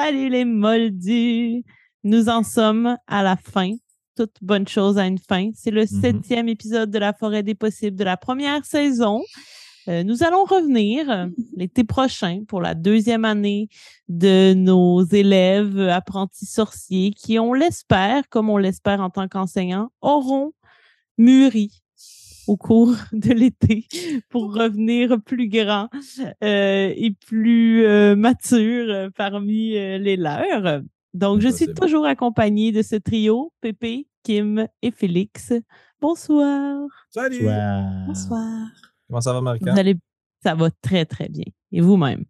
Salut les moldus! Nous en sommes à la fin. Toute bonne chose a une fin. C'est le Mhm. septième épisode de La Forêt des Possibles de la première saison. Euh, nous allons revenir euh, l'été prochain pour la deuxième année de nos élèves apprentis sorciers qui, on l'espère, comme on l'espère en tant qu'enseignants, auront mûri au cours de l'été pour revenir plus grands euh, et plus euh, matures euh, parmi euh, les leurs. Donc, je suis toujours accompagnée de ce trio, Pépé, Kim et Félix. Bonsoir. Salut! Bonsoir. Comment ça va, marc Vous allez... Ça va très, très bien. Et vous-même?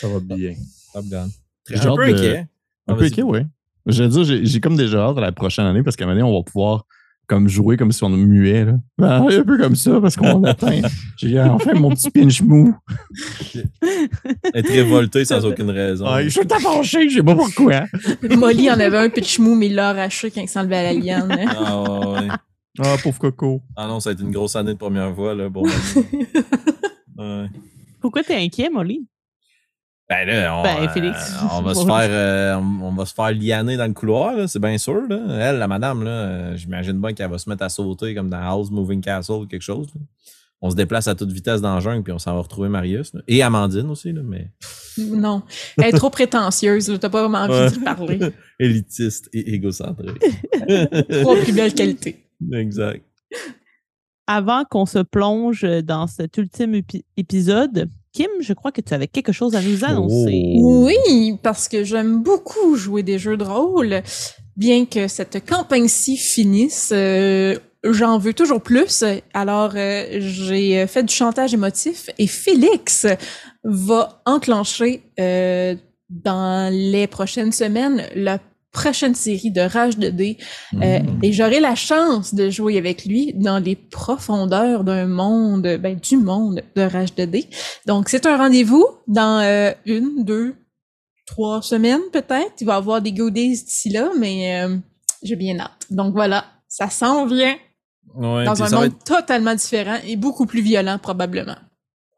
Ça va bien. Top Gun. J'ai Un peu de- inquiet. Un peu inquiet, oui. Je veux dire, j'ai- j'ai comme déjà hâte à la prochaine année parce qu'à un moment donné, on va pouvoir comme jouer comme si on muait. Là. Ben, un peu comme ça parce qu'on atteint. J'ai enfin mon petit pinch mou. Être révolté sans aucune raison. Ah, je suis fâché, je sais pas pourquoi. Molly en avait un pitch mou, mais il l'a arraché quand il enlevé à la liane. Ah, ouais, ouais. Ah, pauvre coco. Ah non, ça a été une grosse année de première fois. Là, bon, ouais. Pourquoi t'es inquiet, Molly? Ben là, on, Ben, Félix. euh, on va se faire euh, on, va se faire lianer dans le couloir, là, c'est bien sûr. Là. Elle, la madame, là, euh, j'imagine bien qu'elle va se mettre à sauter comme dans House Moving Castle ou quelque chose. là. On se déplace à toute vitesse dans la jungle, puis on s'en va retrouver Marius. là. Et Amandine aussi, là, mais non. Elle est trop prétentieuse, là. T'as pas vraiment envie Ouais. de parler. élitiste et égocentrique. Trop plus belle qualité. exact. Avant qu'on se plonge dans cet ultime épi- épisode, Kim, je crois que tu avais quelque chose à nous annoncer. Oh. Oui, parce que j'aime beaucoup jouer des jeux de rôle. Bien que cette campagne-ci finisse, euh, j'en veux toujours plus. Alors, euh, j'ai fait du chantage émotif et Félix va enclencher euh, dans les prochaines semaines la prochaine série de Rage de dés. Euh, Mm. et j'aurai la chance de jouer avec lui dans les profondeurs d'un monde, ben, du monde de Rage de dés. Donc, c'est un rendez-vous dans euh, une, deux, trois semaines peut-être. Il va y avoir des goodies d'ici là, mais euh, j'ai bien hâte. Donc voilà, ça s'en vient Ouais, dans un monde être totalement différent et beaucoup plus violent probablement.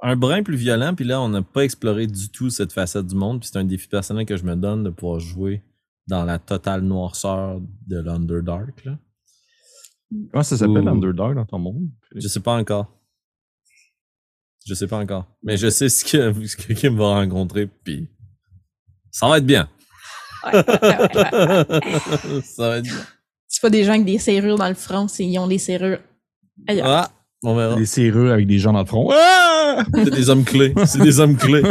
un brin plus violent, puis là, on n'a pas exploré du tout cette facette du monde, puis c'est un défi personnel que je me donne de pouvoir jouer dans la totale noirceur de l'Underdark. là. Comment ça s'appelle. Underdog, dans ton monde? Je sais pas encore. Je sais pas encore. Mais je sais ce que, ce que Kim va rencontrer, puis ça va être bien. Ouais, ouais, ouais, ouais. ça va être bien. C'est pas des gens avec des serrures dans le front, c'est ils ont des serrures ailleurs. Ah, on verra. Des serrures avec des gens dans le front. Ah! C'est des hommes clés. C'est des hommes clés.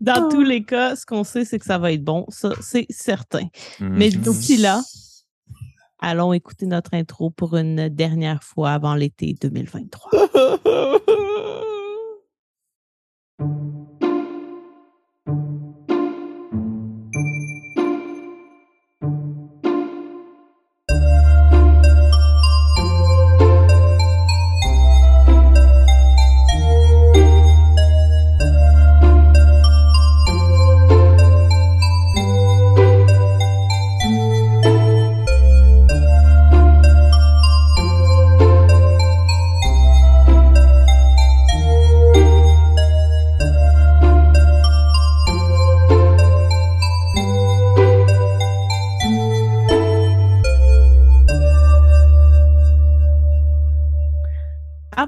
Dans Oh. tous les cas, ce qu'on sait, c'est que ça va être bon. Ça, c'est certain. Mais Mhm. d'ici là, allons écouter notre intro pour une dernière fois avant l'été 2023.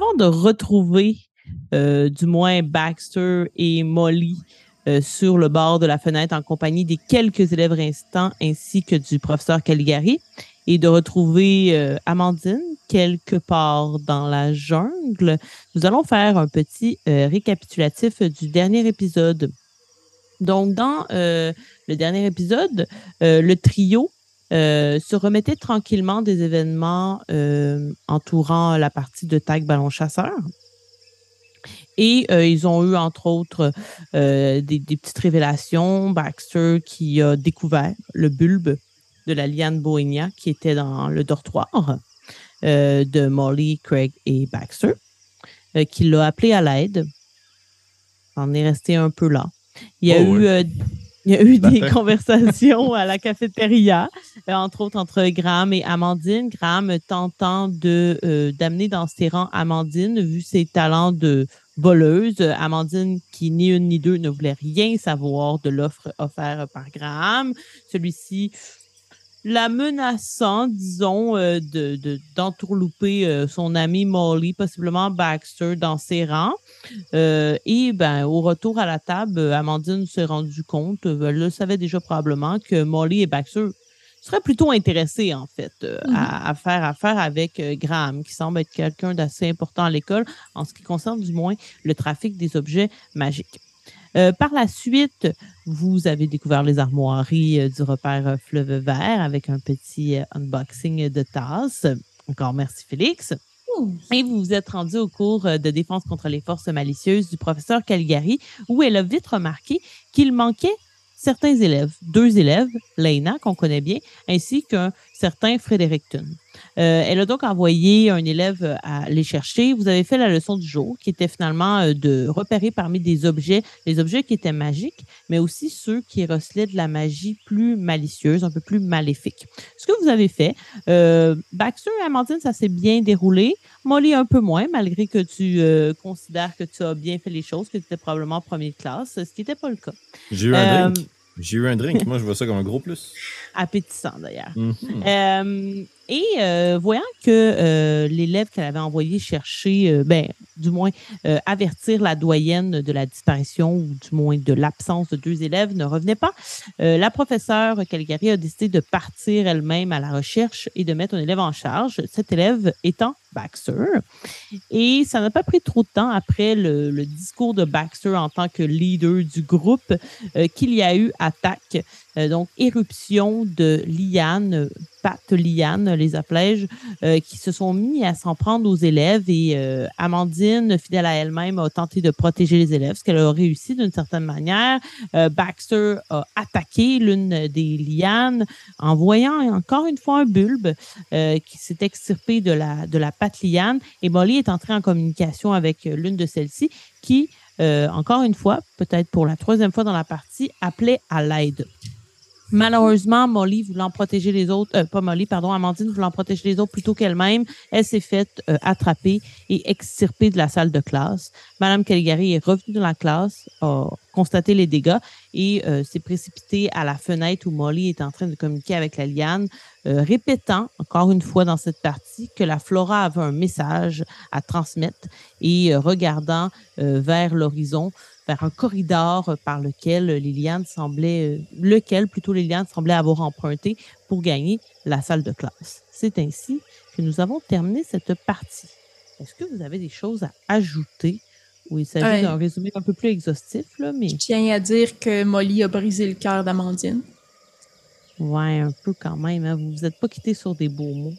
Avant de retrouver euh, du moins Baxter et Molly euh, sur le bord de la fenêtre en compagnie des quelques élèves restants ainsi que du professeur Caligari et de retrouver euh, Amandine quelque part dans la jungle, nous allons faire un petit récapitulatif du dernier épisode. Donc, dans le dernier épisode, le trio euh, se remettait tranquillement des événements euh, entourant la partie de tag ballon chasseur. Et euh, ils ont eu, entre autres, des, des petites révélations. Baxter qui a découvert le bulbe de la liane Bohénia qui était dans le dortoir de Molly, Craig et Baxter, qui l'a appelé à l'aide. On est resté un peu là. Il y a Oh, eu, ouais. Il y a eu des Parfait. conversations à la cafétéria, euh, entre autres entre Graham et Amandine. Graham tentant de euh, d'amener dans ses rangs Amandine, vu ses talents de voleuse. Amandine, qui ni une ni deux ne voulait rien savoir de l'offre offerte par Graham. Celui-ci la menaçant, disons, euh, de, de- d'entourlouper euh, son ami Molly, possiblement Baxter, dans ses rangs. Euh, et ben, au retour à la table, Amandine s'est rendue compte, elle le savait déjà probablement, que Molly et Baxter seraient plutôt intéressés, en fait, Mhm. à, à faire affaire avec Graham, qui semble être quelqu'un d'assez important à l'école, en ce qui concerne du moins le trafic des objets magiques. Euh, par la suite, vous avez découvert les armoiries euh, du repère euh, Fleuve Vert avec un petit unboxing de tasses. Encore merci Félix. Et vous vous êtes rendu au cours de défense contre les forces malicieuses du professeur Caligari, où elle a vite remarqué qu'il manquait certains élèves, deux élèves, Leina, qu'on connaît bien, ainsi qu'un certain Fredericton. Euh, elle a donc envoyé un élève euh, à les chercher. Vous avez fait la leçon du jour, qui était finalement euh, de repérer parmi des objets, les objets qui étaient magiques, mais aussi ceux qui recelaient de la magie plus malicieuse, un peu plus maléfique. Ce que vous avez fait, euh, Baxter et Amandine, ça s'est bien déroulé. Molly, un peu moins, malgré que tu euh, considères que tu as bien fait les choses, que tu étais probablement première classe, ce qui n'était pas le cas. J'ai eu un drink. J'ai eu un drink. Moi, je vois ça comme un gros plus. appétissant d'ailleurs. Mhm. Euh, et euh, voyant que euh, l'élève qu'elle avait envoyé chercher, ben, du moins avertir la doyenne de la disparition ou du moins de l'absence de deux élèves ne revenait pas, la professeure Caligari a décidé de partir elle-même à la recherche et de mettre un élève en charge, cet élève étant Baxter. Et ça n'a pas pris trop de temps après le, discours de Baxter en tant que leader du groupe euh, qu'il y a eu attaque, euh, donc éruption de lianes, pattes lianes, les appelais-je, euh, qui se sont mis à s'en prendre aux élèves et Amandine, fidèle à elle-même, a tenté de protéger les élèves, ce qu'elle a réussi d'une certaine manière. Baxter a attaqué l'une des lianes en voyant encore une fois un bulbe qui s'est extirpé de la, de la patte liane et Molly est entrée en communication avec euh, l'une de celles-ci qui, euh, encore une fois, peut-être pour la troisième fois dans la partie, appelait à l'aide. Malheureusement, Molly voulant protéger les autres, euh, pas Molly, pardon, Amandine voulant protéger les autres plutôt qu'elle-même, elle s'est faite attraper et extirper de la salle de classe. Madame Caligari est revenue dans la classe, a constaté les dégâts et s'est précipitée à la fenêtre où Molly est en train de communiquer avec la liane, euh, répétant encore une fois dans cette partie que la Flora avait un message à transmettre et euh, regardant euh, vers l'horizon, vers un corridor par lequel Liliane semblait, lequel plutôt Liliane semblait avoir emprunté pour gagner la salle de classe. C'est ainsi que nous avons terminé cette partie. Est-ce que vous avez des choses à ajouter? Ou il s'agit Ouais. d'un résumé un peu plus exhaustif, là, mais Je tiens à dire que Molly a brisé le cœur d'Amandine. Ouais, un peu quand même. Hein. Vous vous êtes pas quitté sur des beaux mots.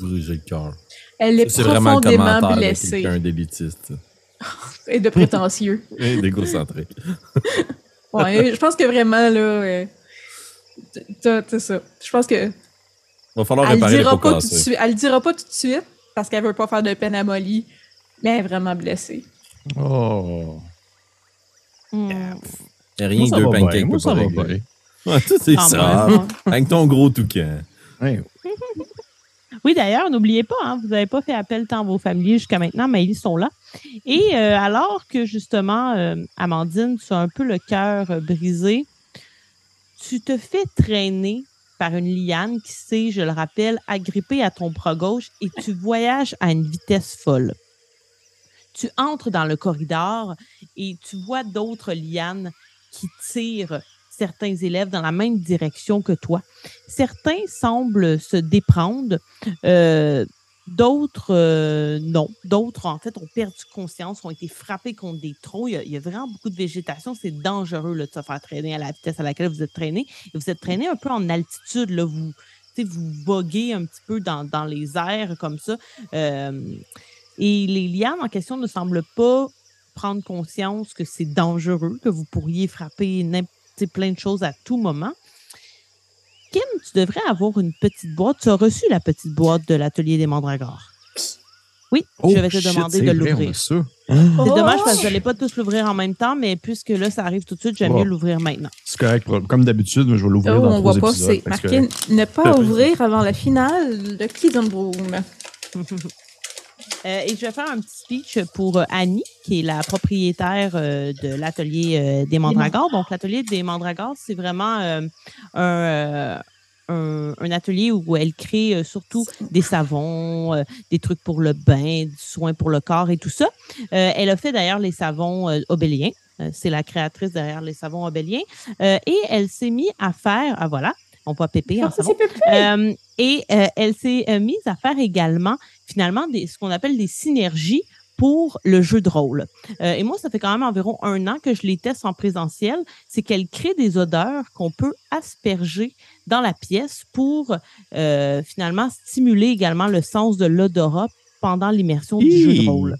Briser le cœur. Elle est C'est vraiment le profondément commentaire de blessée quelqu'un d'élitiste. et de prétentieux. Et d'égocentrique. Ouais, je pense que vraiment, là, euh, t'as ça. Je pense que Va falloir elle le réparer dira pas tout de suite. Elle le dira pas tout de suite parce qu'elle veut pas faire de peine à Molly, mais elle est vraiment blessée. Oh. Hmm. Rien que deux pancakes Moi, pour ça pas va régler. bien. Ouais, c'est ça. Avec ton gros toucan. Ouais. Oui, d'ailleurs, n'oubliez pas, hein, vous n'avez pas fait appel tant à vos familiers jusqu'à maintenant, mais ils sont là. Et euh, alors que justement, euh, Amandine, tu as un peu le cœur euh, brisé, tu te fais traîner par une liane qui s'est, je le rappelle, agrippée à ton bras gauche et tu voyages à une vitesse folle. Tu entres dans le corridor et tu vois d'autres lianes qui tirent certains élèves dans la même direction que toi. Certains semblent se déprendre, euh, d'autres euh, non. D'autres, en fait, ont perdu conscience, ont été frappés contre des troncs. Il y a, vraiment beaucoup de végétation. C'est dangereux là, de se faire traîner à la vitesse à laquelle vous êtes traîné. Et vous êtes traîné un peu en altitude. Là, vous, vous voguez un petit peu dans, dans les airs comme ça. Euh, et les lianes en question ne semblent pas prendre conscience que c'est dangereux, que vous pourriez frapper n'importe plein de choses à tout moment. Kim, tu devrais avoir une petite boîte. Tu as reçu la petite boîte de l'atelier des mandragores. Oui, Oh, je vais te demander c'est de vrai, on a l'ouvrir. ça. C'est Oh! dommage parce que vous n'allez pas tous l'ouvrir en même temps, mais puisque là, ça arrive tout de suite, j'aime mieux l'ouvrir maintenant. C'est correct. Comme d'habitude, moi, je vais l'ouvrir Oh, dans on trois voit pas, épisodes. c'est fait que marqué ne pas ouvrir avant la finale de Broom. Euh, et je vais faire un petit speech pour euh, Annie, qui est la propriétaire euh, de l'atelier des Mandragores. Donc, l'atelier des Mandragores, c'est vraiment un, un, un atelier où elle crée euh, surtout des savons, euh, des trucs pour le bain, du soin pour le corps et tout ça. Euh, elle a fait d'ailleurs les savons obéliens. C'est la créatrice derrière les savons obéliens. Et elle s'est mise à faire, ah voilà, on voit Pépé en savon. et elle s'est mise à faire également, finalement, des, ce qu'on appelle des synergies pour le jeu de rôle. Euh, et moi, ça fait quand même environ un an que je les teste en présentiel. C'est qu'elle crée des odeurs qu'on peut asperger dans la pièce pour euh, finalement stimuler également le sens de l'odorat pendant l'immersion du jeu de rôle.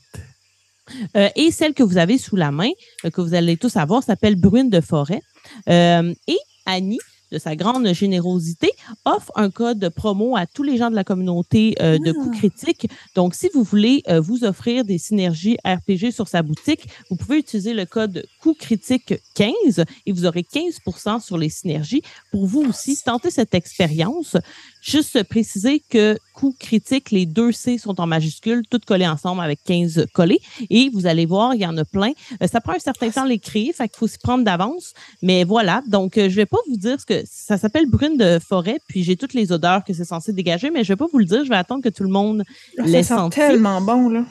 Euh, et celle que vous avez sous la main, que vous allez tous avoir, s'appelle Brune de forêt. Et Annie, de sa grande générosité, offre un code promo à tous les gens de la communauté euh, de Ah. coups critiques. Donc, si vous voulez euh, vous offrir des synergies RPG sur sa boutique, vous pouvez utiliser le code coup critique 15 et vous aurez 15% sur les synergies. Pour vous aussi, tenter cette expérience. Juste préciser que coup critique, les deux C sont en majuscules, toutes collées ensemble avec 15 collés. Et vous allez voir, il y en a plein. Euh, ça prend un certain temps à l'écrire, fait qu'il faut s'y prendre d'avance. Mais voilà, donc euh, je vais pas vous dire ce que ça s'appelle brune de forêt, puis j'ai toutes les odeurs que c'est censé dégager, mais je vais pas vous le dire, je vais attendre que tout le monde Ah, les ça sent senti. tellement bon, là.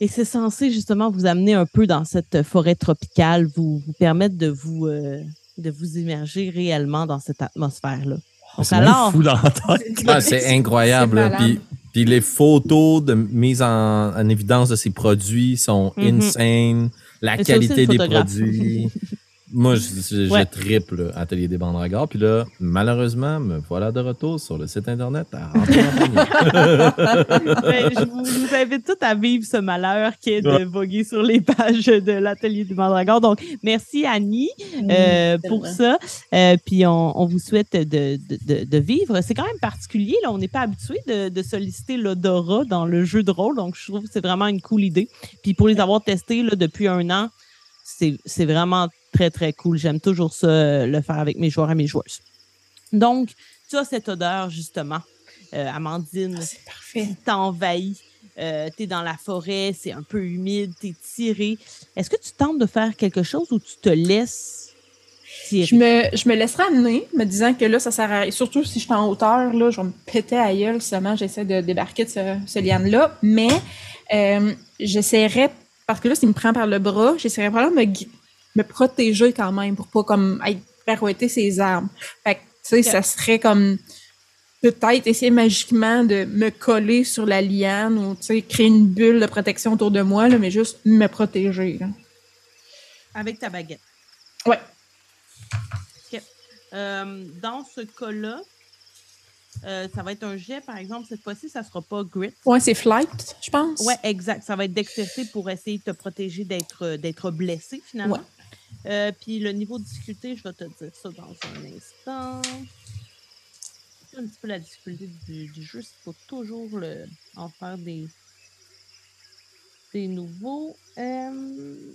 Et c'est censé justement vous amener un peu dans cette forêt tropicale, vous, vous permettre de vous euh, de vous immerger réellement dans cette atmosphère-là. C'est alors, fou dans. Ah, c'est incroyable. Puis, puis les photos de mise en, en évidence de ces produits sont Mhm. insane. La qualité des produits. Moi, je, je, je Ouais. triple Atelier des Bandragores. Puis là, malheureusement, me voilà de retour sur le site Internet à rentrer en panier. ben, je, vous, je vous invite tous à vivre ce malheur qui est de voguer sur les pages de l'atelier du Mandragore. Donc, merci Annie euh, pour ça. Euh, puis on, on vous souhaite de, de, vivre. C'est quand même particulier. Là, on n'est pas habitué de, de solliciter l'odorat dans le jeu de rôle. Donc, je trouve que c'est vraiment une cool idée. Puis pour les avoir testés là, depuis un an, c'est c'est vraiment très, très cool. J'aime toujours ça, euh, le faire avec mes joueurs et mes joueuses. Donc, tu as cette odeur, justement, euh, Amandine, Ah, C'est parfait. qui t'envahit. Euh, t'es dans la forêt, c'est un peu humide, t'es tiré. Est-ce que tu tentes de faire quelque chose ou tu te laisses tirer? Je me, je me laisserai amener, me disant que là, ça sert à rien. Surtout si je suis en hauteur, là, je vais me péter à gueule seulement j'essaie de débarquer de ce, ce liane-là. Mais euh, j'essaierai, parce que là, s'il me prend par le bras, j'essaierai vraiment de me, me protéger quand même pour pas comme être pirouetter ses armes. Fait que, tu sais, ça serait comme peut-être essayer magiquement de me coller sur la liane ou, tu sais, créer une bulle de protection autour de moi, là, mais juste me protéger. là. Avec ta baguette. Ouais. Euh, dans ce cas-là, euh, ça va être un jet, par exemple. Cette fois-ci, ça sera pas grit. Ouais, c'est flight, je pense. Ouais, exact. Ça va être dextérité pour essayer de te protéger d'être euh, d'être blessé, finalement. Euh, puis le niveau de difficulté, je vais te dire ça dans un instant. C'est un petit peu la difficulté du, du jeu, il faut toujours le, en faire des, des nouveaux. Euh,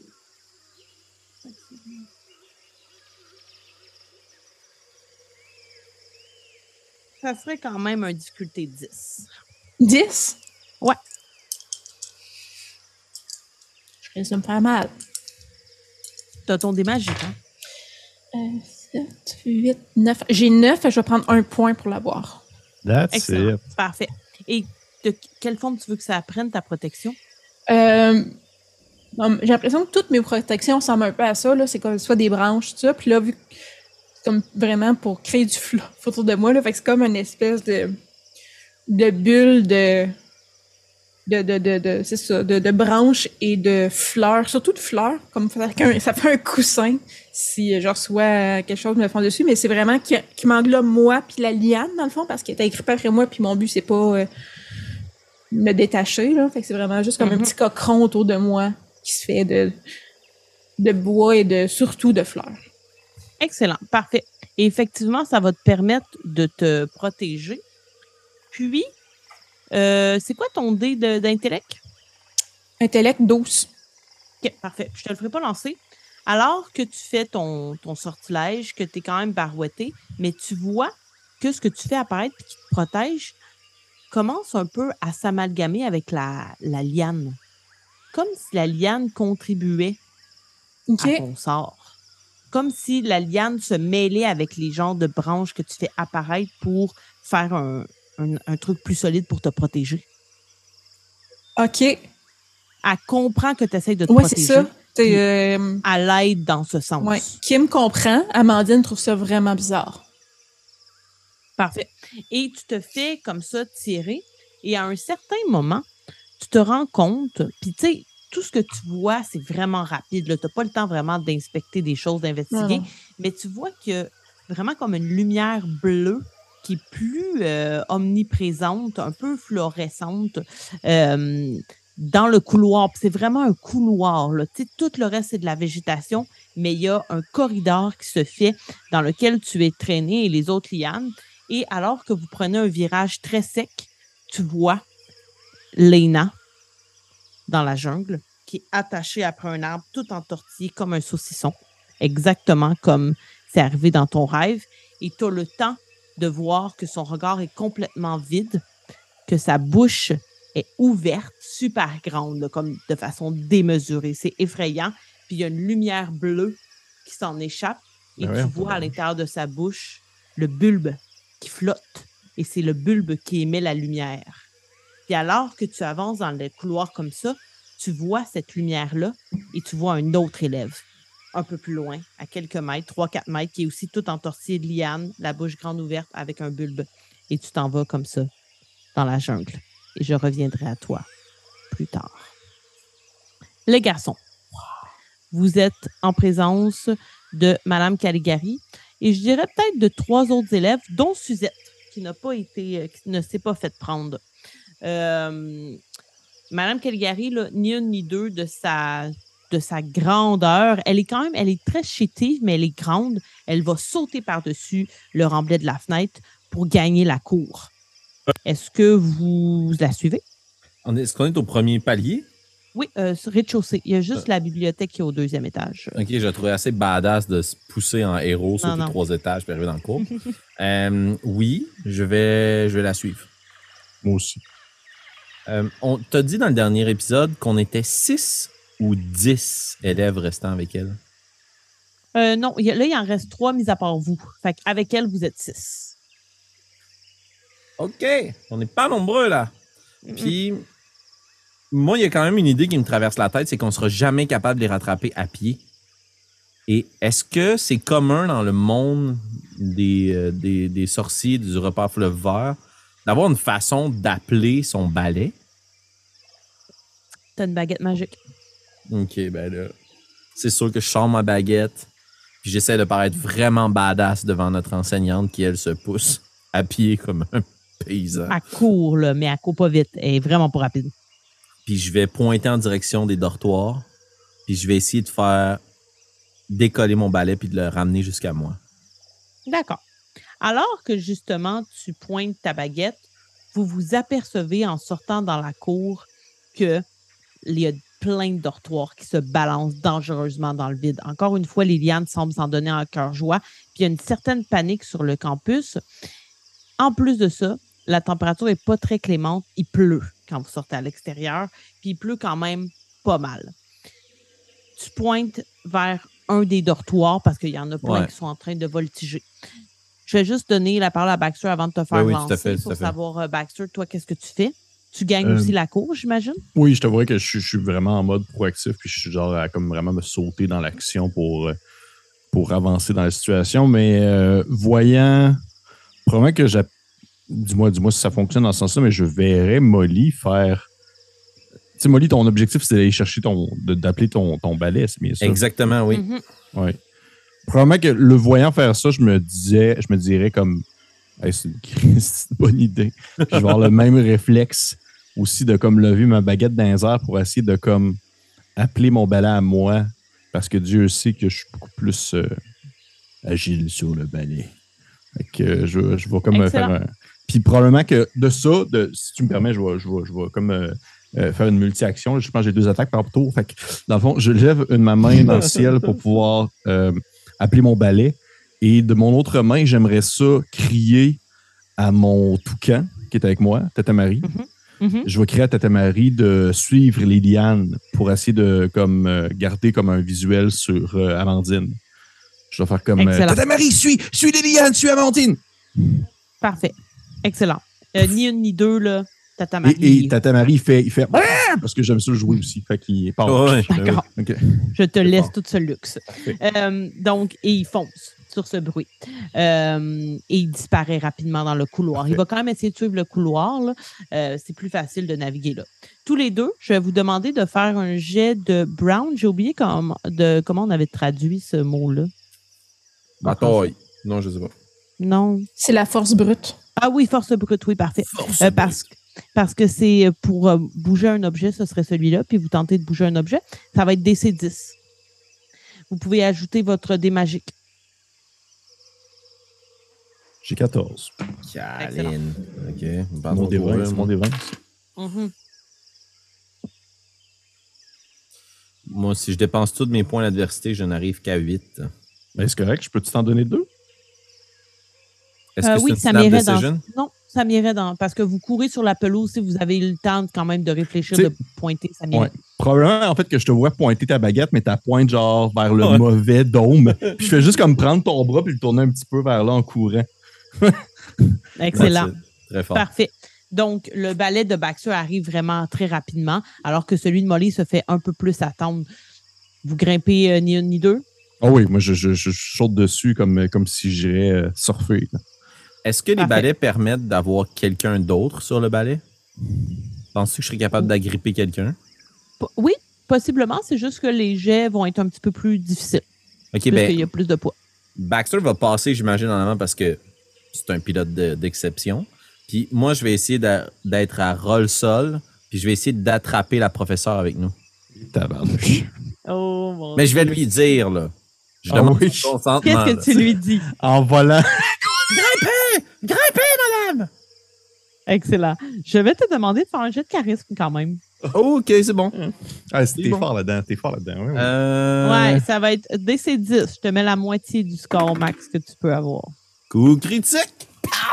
Ça serait quand même un difficulté 10. 10? Ouais. Je risque de me faire mal. T'as ton dé magique, hein? Euh, 7, 8, 9. J'ai 9, je vais prendre un point pour l'avoir. That's Excellent. it. Parfait. Et de quelle forme tu veux que ça prenne ta protection? Euh, j'ai l'impression que toutes mes protections ressemblent un peu à ça. là. C'est comme soit des branches, tout ça. Puis là, vu que c'est comme vraiment pour créer du fluff autour de moi, là, fait que c'est comme une espèce de, de bulle de. De, de, de, de- c'est ça, de, de branches et de fleurs, surtout de fleurs, comme ça fait un, ça fait un coussin si je reçois quelque chose me fond dessus, mais c'est vraiment qui, qui m'englobe moi puis la liane dans le fond parce qu'elle est écrit après moi puis mon but c'est pas euh, me détacher là, fait que c'est vraiment juste comme un Mhm. petit cochon autour de moi qui se fait de de bois et de surtout de fleurs. Excellent, parfait. Et effectivement, ça va te permettre de te protéger. Puis, euh, c'est quoi ton dé d'intellect? Intellect 12. OK, parfait. Je te le ferai pas lancer. Alors que tu fais ton, ton sortilège, que tu es quand même barouetté, mais tu vois que ce que tu fais apparaître et qui te protège, commence un peu à s'amalgamer avec la, la liane. Comme si la liane contribuait à ton sort. Comme si la liane se mêlait avec les genres de branches que tu fais apparaître pour faire un, un- un truc plus solide pour te protéger. OK. Elle comprend que tu essaies de te Ouais, c'est protéger. ça. C'est, euh, À l'aide dans ce sens. ouais. Kim comprend. Amandine trouve ça vraiment bizarre. Parfait. Et tu te fais comme ça tirer. Et à un certain moment, tu te rends compte, puis tu sais, tout ce que tu vois, c'est vraiment rapide. Tu n'as pas le temps vraiment d'inspecter des choses, d'investiguer. mais tu vois que vraiment comme une lumière bleue qui est plus euh, omniprésente, un peu fluorescente euh, dans le couloir. C'est vraiment un couloir. Tout le reste, c'est de la végétation, mais il y a un corridor qui se fait dans lequel tu es traîné et les autres lianes. Et alors que vous prenez un virage très sec, tu vois Lena dans la jungle qui est attachée après un arbre tout entortillé comme un saucisson exactement comme c'est arrivé dans ton rêve, et tu as le temps de voir que son regard est complètement vide, que sa bouche est ouverte, super grande, là, comme de façon démesurée. C'est effrayant. Puis il y a une lumière bleue qui s'en échappe, et Ben tu ouais, vois à l'intérieur de sa bouche le bulbe qui flotte, et c'est le bulbe qui émet la lumière. Puis alors que tu avances dans le couloir comme ça, tu vois cette lumière-là, et tu vois un autre élève un peu plus loin, à quelques mètres, 3-4 mètres, qui est aussi tout entortillé de lianes, la bouche grande ouverte avec un bulbe. Et tu t'en vas comme ça, dans la jungle. Et je reviendrai à toi plus tard. Les garçons, vous êtes en présence de Madame Caligari et je dirais peut-être de trois autres élèves, dont Suzette, qui n'a pas été, euh, qui ne s'est pas fait prendre. Euh, Madame Caligari, là, ni une ni deux de sa de sa grandeur. Elle est quand même, elle est très chétive, mais elle est grande. Elle va sauter par-dessus le remblai de la fenêtre pour gagner la cour. Est-ce que vous la suivez? On est- Est-ce qu'on est au premier palier? Oui, euh, sur rez-de-chaussée. Il y a juste la bibliothèque qui est au deuxième étage. Ok, je la trouvais assez badass de se pousser en héros sur Non, les non. trois étages puis arriver dans le cours. Euh, oui, je vais, je vais la suivre. Moi aussi. Euh, on t'a dit dans le dernier épisode qu'on était 6 ou 10 élèves restant avec elle? Euh, non, il y a- là, il en reste trois mis à part vous. Fait avec elle, vous êtes six. OK, on n'est pas nombreux là. Puis, moi, il y a quand même une idée qui me traverse la tête, c'est qu'on sera jamais capable de les rattraper à pied. Et est-ce que c'est commun dans le monde des, euh, des, des sorciers du repas fleuve vert d'avoir une façon d'appeler son balai? T'as une baguette magique. OK, ben là, c'est sûr que je sors ma baguette, puis j'essaie de paraître vraiment badass devant notre enseignante qui, elle, se pousse à pied comme un paysan. Elle court, là, mais elle court pas vite. Elle est vraiment pas rapide. puis je vais pointer en direction des dortoirs, puis je vais essayer de faire décoller mon balai puis de le ramener jusqu'à moi. D'accord. Alors que justement, tu pointes ta baguette, vous vous apercevez en sortant dans la cour que il y a plein de dortoirs qui se balancent dangereusement dans le vide. Encore une fois, Liliane semble s'en donner un cœur joie. Puis il y a une certaine panique sur le campus. En plus de ça, la température est pas très clémente. Il pleut quand vous sortez à l'extérieur. Puis il pleut quand même pas mal. Tu pointes vers un des dortoirs parce qu'il y en a plein Ouais. qui sont en train de voltiger. Je vais juste donner la parole à Baxter avant de te faire Oui, lancer fait, pour savoir, euh, Baxter, toi, qu'est-ce que tu fais? Tu gagnes Euh, aussi la cour, j'imagine? Oui, je t'avouerais que je, suis- je suis vraiment en mode proactif, puis je suis genre à comme vraiment me sauter dans l'action pour, euh, pour avancer dans la situation. Mais euh, voyant, probablement que j'ai. Dis-moi, dis-moi si ça fonctionne dans ce sens-là, mais je verrais Molly faire. Tu sais, Molly, ton objectif, c'est d'aller chercher ton. de- d'appeler ton, ton balai, c'est bien ça? Exactement, oui. Mhm. Oui. Probablement que le voyant faire ça, je me disais, je me dirais comme Hey, c'est une bonne idée. Puis je vais avoir le même réflexe aussi de comme lever ma baguette dans les airs pour essayer de comme appeler mon balai à moi. Parce que Dieu sait que je suis beaucoup plus euh, agile sur le balai. Fait que euh, je, je vais comme euh, Excellent. faire un. Puis probablement que de ça, de, si tu me permets, je vais, je vais, je vais comme euh, euh, faire une multi-action. Je pense que j'ai deux attaques par tour. Fait que dans le fond, je lève une, ma main dans le ciel pour pouvoir appeler mon balai. Et de mon autre main, j'aimerais ça crier à mon toucan qui est avec moi, Tata Marie. Mhm. Je vais créer à Tata Marie de suivre les lianes pour essayer de comme, euh, garder comme un visuel sur euh, Amandine. Je vais faire comme euh, Excellent. Tata Marie, suis, suis les lianes, suis Amandine. Parfait. Excellent. Euh, ni une ni deux, là. Tata Et, Marie. et Tata Marie, il fait, il fait Ah! parce que j'aime ça le jouer aussi. Fait qu'il part. Ouais. D'accord. OK. Je te laisse fort. tout ce luxe. Euh, donc, et il fonce sur ce bruit. Euh, et il disparaît rapidement dans le couloir. Il va quand même essayer de suivre le couloir. là. Euh, c'est plus facile de naviguer là. Tous les deux, je vais vous demander de faire un jet de Brown. J'ai oublié comment, de, comment on avait traduit ce mot-là. Bataille. Non, je sais pas. Non. C'est la force brute. Ah oui, force brute, oui, parfait. Euh, parce, parce que c'est pour bouger un objet, ce serait celui-là, puis vous tentez de bouger un objet, ça va être DC10. Vous pouvez ajouter votre dé magique. J'ai 14. Caline. OK. Mon trop dévin, là, c'est moi. mon dévin. Mhm. Moi, si je dépense tous mes points d'adversité, je n'arrive qu'à 8. Ben, c'est correct, je peux-tu t'en donner deux? Est-ce Euh, que oui, c'est ça une m'irait dans. Non, ça m'irait dans. Parce que vous courez sur la pelouse, si vous avez eu le temps quand même de réfléchir, de pointer, ça m'irait. Ouais. Probablement, en fait, que je te vois pointer ta baguette, mais ta pointe genre vers le Ouais. mauvais dôme. Puis je fais juste comme prendre ton bras puis le tourner un petit peu vers là en courant. Excellent. Très fort. Parfait. Donc, le ballet de Baxter arrive vraiment très rapidement, alors que celui de Molly se fait un peu plus attendre. Vous grimpez euh, ni une ni deux? Ah oui, moi, je, je, je saute dessus comme, comme si j'irais euh, surfer. Est-ce que les Parfait. balais permettent d'avoir quelqu'un d'autre sur le balai? Penses-tu que je serais capable d'agripper quelqu'un? P- Oui, possiblement. C'est juste que les jets vont être un petit peu plus difficiles, OK, puisqu'il ben, y a plus de poids. Baxter va passer, j'imagine, en avant parce que c'est un pilote de- d'exception. Puis moi, je vais essayer d'être à roll-sol, puis je vais essayer d'attraper la professeure avec nous. Tabarnouche. Oh mon Mais je vais lui dire, là. Je Ah demande oui. son consentement. Qu'est-ce là. que tu lui dis? En volant. Grimpez, madame! Excellent. Je vais te demander de faire un jet de charisme quand même. OK, c'est bon. Ah, t'es bon. fort là-dedans. T'es fort là-dedans. oui, oui. Euh, Ouais, ça va être DC10. Je te mets la moitié du score max que tu peux avoir. Coup critique.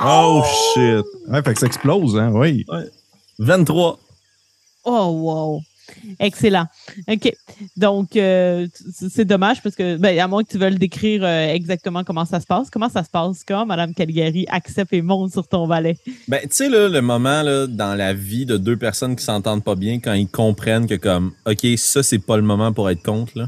Oh shit. Ouais, fait que ça explose, hein, oui. 23. Oh, wow. Excellent. OK. Donc, euh, c'est dommage parce que, ben, à moins que tu veuilles décrire euh, exactement comment ça se passe. Comment ça se passe quand Mme Caligari accepte et monte sur ton valet? Ben, tu sais, là, le moment là, dans la vie de deux personnes qui s'entendent pas bien, quand ils comprennent que, comme, OK, ça, c'est pas le moment pour être contre, là.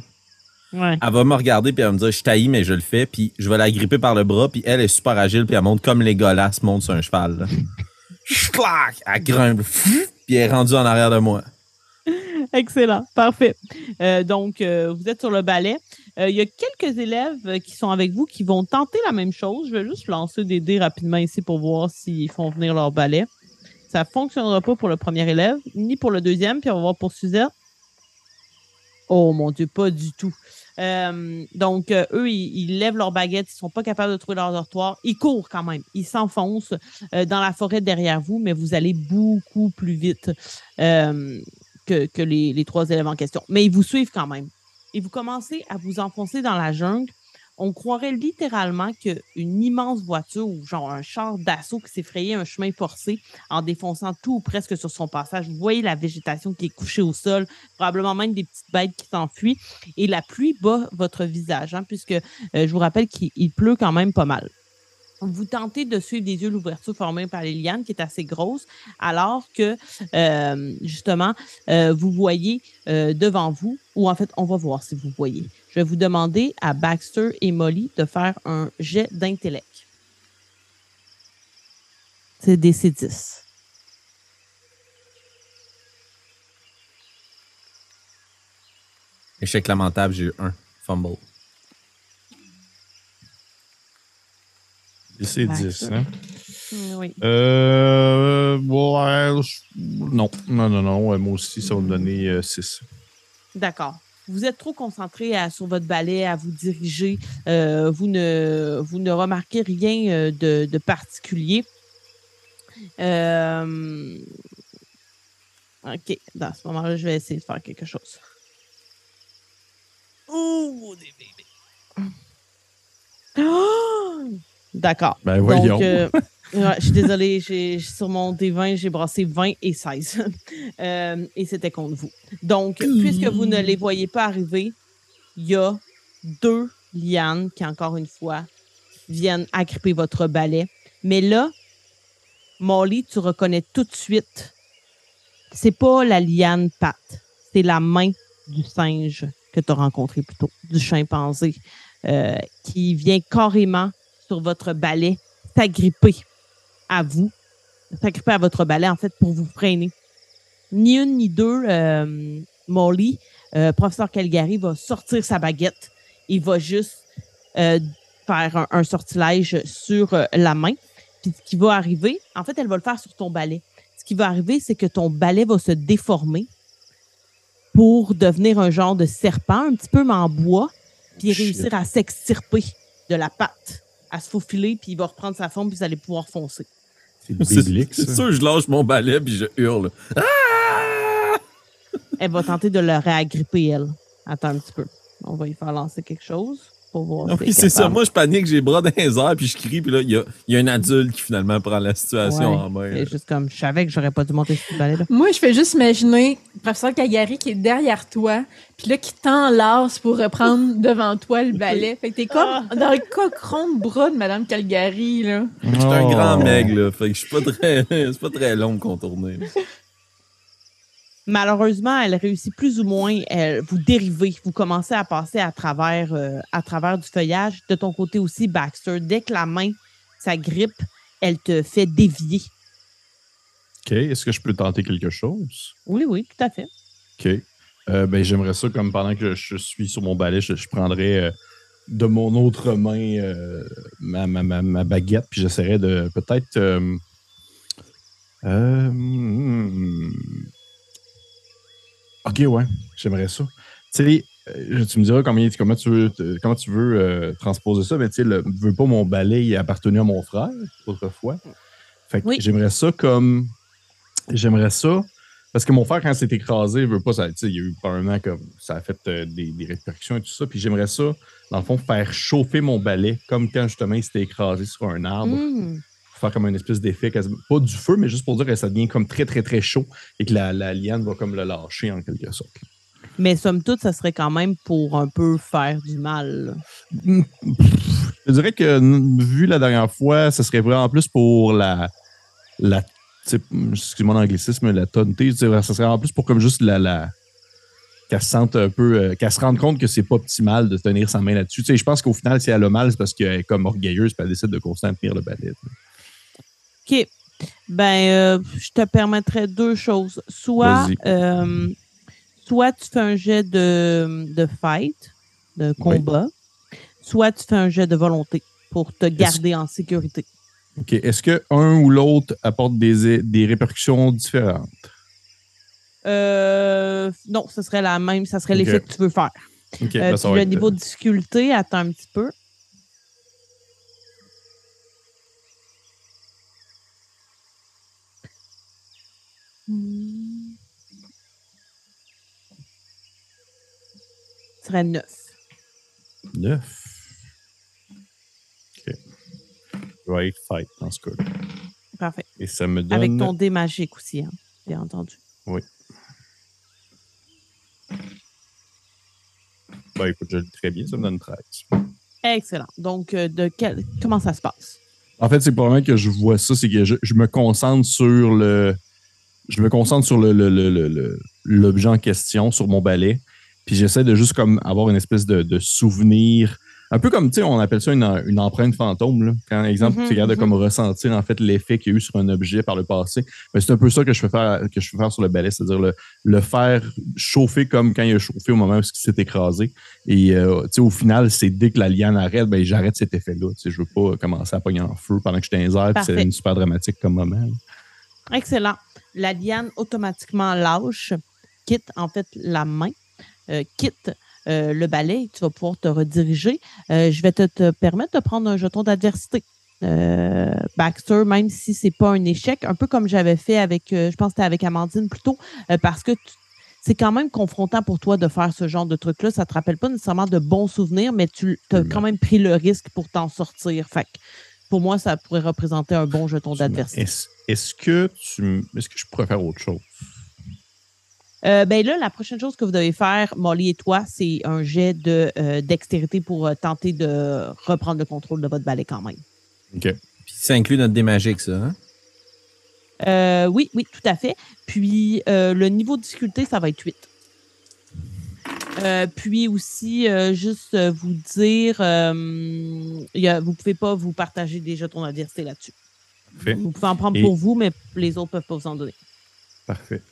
Ouais. Elle va me regarder puis elle va me dire, je taillis, mais je le fais. Puis je vais la gripper par le bras. Puis elle est super agile. Puis elle monte comme les golasses montent sur un cheval. Là. Elle grimpe. Puis elle est rendue en arrière de moi. Excellent. Parfait. Euh, donc, euh, vous êtes sur le ballet. Euh, Il y a quelques élèves qui sont avec vous qui vont tenter la même chose. Je vais juste lancer des dés rapidement ici pour voir s'ils font venir leur ballet. Ça fonctionnera pas pour le premier élève, ni pour le deuxième. Puis on va voir pour Suzette. Oh mon Dieu, pas du tout. Euh, donc, euh, eux, ils, lèvent leurs baguettes, ils sont pas capables de trouver leur dortoir. Ils courent quand même. Ils s'enfoncent euh, dans la forêt derrière vous, mais vous allez beaucoup plus vite que, que les, les trois élèves en question. Mais ils vous suivent quand même. Et vous commencez à vous enfoncer dans la jungle. On croirait littéralement qu'une immense voiture ou genre un char d'assaut qui s'est frayé un chemin forcé en défonçant tout ou presque sur son passage. Vous voyez la végétation qui est couchée au sol, probablement même des petites bêtes qui s'enfuient. Et la pluie bat votre visage, hein, puisque euh, je vous rappelle qu'il il pleut quand même pas mal. Vous tentez de suivre des yeux l'ouverture formée par les lianes, qui est assez grosse, alors que euh, justement, euh, vous voyez devant vous, ou en fait, on va voir si vous voyez. Je vais vous demander à Baxter et Molly de faire un jet d'intellect. C'est DC10. Échec lamentable, j'ai eu un. Fumble. C'est Ouais, 10, ça. hein? Oui. Euh. Ouais. je- Non, non, non, non. Moi aussi, ça va me donner 6. D'accord. Vous êtes trop concentré à- sur votre balai, à vous diriger. Euh, vous, ne, vous ne remarquez rien euh, de, de particulier. Euh, OK. Dans ce moment-là, je vais essayer de faire quelque chose. Ouh, des bébés. Oh! D'accord. Ben voyons. Donc, euh, Je suis désolée, j'ai sur mon D20, j'ai brassé 20 et 16. Euh, et c'était contre vous. Donc, puisque vous ne les voyez pas arriver, il y a deux lianes qui, encore une fois, viennent agripper votre balai. Mais là, Molly, tu reconnais tout de suite, c'est pas la liane patte, c'est la main du singe que tu as rencontré plus tôt, du chimpanzé, euh, qui vient carrément sur votre balai s'agripper à vous, s'agripper à votre balai, en fait, pour vous freiner. Ni une ni deux, euh, Molly, euh, professeur Calgary va sortir sa baguette. Il va juste euh, faire un, un sortilège sur la main. Puis ce qui va arriver, en fait, elle va le faire sur ton balai. Ce qui va arriver, c'est que ton balai va se déformer pour devenir un genre de serpent, un petit peu mais en bois, puis Shit. réussir à s'extirper de la patte, à se faufiler, puis il va reprendre sa forme, puis vous allez pouvoir foncer. C'est C'est biblique, c'est ça. sûr, je lâche mon balai puis je hurle. Ah! Elle va tenter de le réagripper, elle. Attends un petit peu. On va y faire lancer quelque chose pour voir Ah Oui, c'est ça. Moi, je panique, j'ai les bras dans les airs, puis je crie, puis là, il y a, il y a un adulte qui finalement prend la situation Ouais. en main. C'est juste comme, je savais que j'aurais pas dû monter sur ce balai-là. Moi, je fais juste imaginer le professeur Calgary qui est derrière toi, puis là, qui t'enlace pour reprendre devant toi le balai. Fait que t'es comme dans le cochon de bras de Madame Calgary, là. Je suis un grand Oh. meg, là. Fait que je suis pas très. c'est pas très long de contourner. Malheureusement, elle réussit plus ou moins. Elle, vous dérivez, vous commencez à passer à travers, euh, à travers du feuillage. De ton côté aussi, Baxter, dès que la main s'agrippe, elle te fait dévier. OK. Est-ce que je peux tenter quelque chose? Oui, oui, tout à fait. OK. Euh, ben, j'aimerais ça, comme pendant que je suis sur mon balai, je, je prendrais euh, de mon autre main ma, ma, ma, ma baguette, puis j'essaierais de peut-être. euh, euh, hmm. Ok, ouais, j'aimerais ça. Tu sais, euh, tu me diras combien, comment tu veux, comment tu veux euh, transposer ça, mais tu sais, veux pas mon balai il a appartenu à mon frère autrefois. Fait que Oui. j'aimerais ça comme. J'aimerais ça. Parce que mon frère, quand s'est écrasé, il veut pas ça. Il y a eu probablement comme ça a fait euh, des, des répercussions et tout ça. Puis j'aimerais ça, dans le fond, faire chauffer mon balai, comme quand justement il s'était écrasé sur un arbre. Hmm. Faire comme une espèce d'effet, pas du feu, mais juste pour dire que ça devient comme très, très, très chaud et que la, la liane va comme le lâcher en quelque sorte. Mais somme toute, ça serait quand même pour un peu faire du mal. Je dirais que, vu la dernière fois, ce serait vraiment plus pour la. la excuse-moi l'anglicisme, la tonneté. Ça serait en plus pour comme juste la. la qu'elle se sente un peu. euh, qu'elle se rende compte que c'est pas optimal de tenir sa main là-dessus. Je pense qu'au final, si elle a mal, c'est parce qu'elle est comme orgueilleuse et elle décide de continuer à tenir le balai. OK. Ben, euh, je te permettrais deux choses. Soit, euh, soit tu fais un jet de, de fight, de combat, soit tu fais un jet de volonté pour te garder en sécurité. OK. Est-ce que un ou l'autre apporte des, des répercussions différentes? Euh, non, ce serait la même, ça serait l'effet que tu veux faire. OK. Euh, ben, le niveau de difficulté, attends un petit peu. Ce serait 9. 9. OK. Right fight dans ce cas Parfait. Et ça me donne. Avec ton dé magique aussi, hein, bien entendu. Ben, écoute, je le lis très bien, ça me donne 13. Excellent. Donc, euh, de quel... comment ça se passe? En fait, c'est probablement que je vois ça, c'est que je, je me concentre sur le. Je me concentre sur le, le- le- le- le- l'objet en question, sur mon balai. Puis j'essaie de juste comme avoir une espèce de, de souvenir. Un peu comme, tu sais, on appelle ça une, une empreinte fantôme. Là. Quand, exemple, Mhm, tu regardes mhm. comme ressentir en fait l'effet qu'il y a eu sur un objet par le passé. Mais c'est un peu ça que je fais faire, que je fais faire sur le balai, c'est-à-dire le, le faire chauffer comme quand il a chauffé au moment où il s'est écrasé. Et euh, tu sais, au final, c'est dès que la liane arrête, ben, j'arrête cet effet-là. Tu sais, je veux pas commencer à pogner en feu pendant que j'étais dans les airs. puis C'est super dramatique comme moment. là. Excellent. La liane automatiquement lâche, quitte en fait la main, euh, quitte euh, le balai, tu vas pouvoir te rediriger. Euh, je vais te, te permettre de prendre un jeton d'adversité. Euh, Baxter, même si c'est pas un échec, un peu comme j'avais fait avec, je pense que c'était avec Amandine plutôt, parce que c'est quand même confrontant pour toi de faire ce genre de truc-là. Ça te rappelle pas nécessairement de bons souvenirs, mais tu as quand même pris le risque pour t'en sortir. Fait que pour moi, ça pourrait représenter un bon jeton d'adversité. Est-ce que tu m- est-ce que je pourrais faire autre chose? Euh, ben là, la prochaine chose que vous devez faire, Molly et toi, c'est un jet de euh, dextérité pour euh, tenter de reprendre le contrôle de votre balai quand même. OK. Puis ça inclut notre dé magique, ça. Hein? Euh, oui, oui, tout à fait. Puis euh, le niveau de difficulté, ça va être 8. Euh, puis aussi, euh, juste euh, vous dire, euh, il y a- vous pouvez pas vous partager des jetons d'adversité là-dessus. Parfait. Vous pouvez en prendre Et- pour vous, mais les autres peuvent pas vous en donner. Parfait.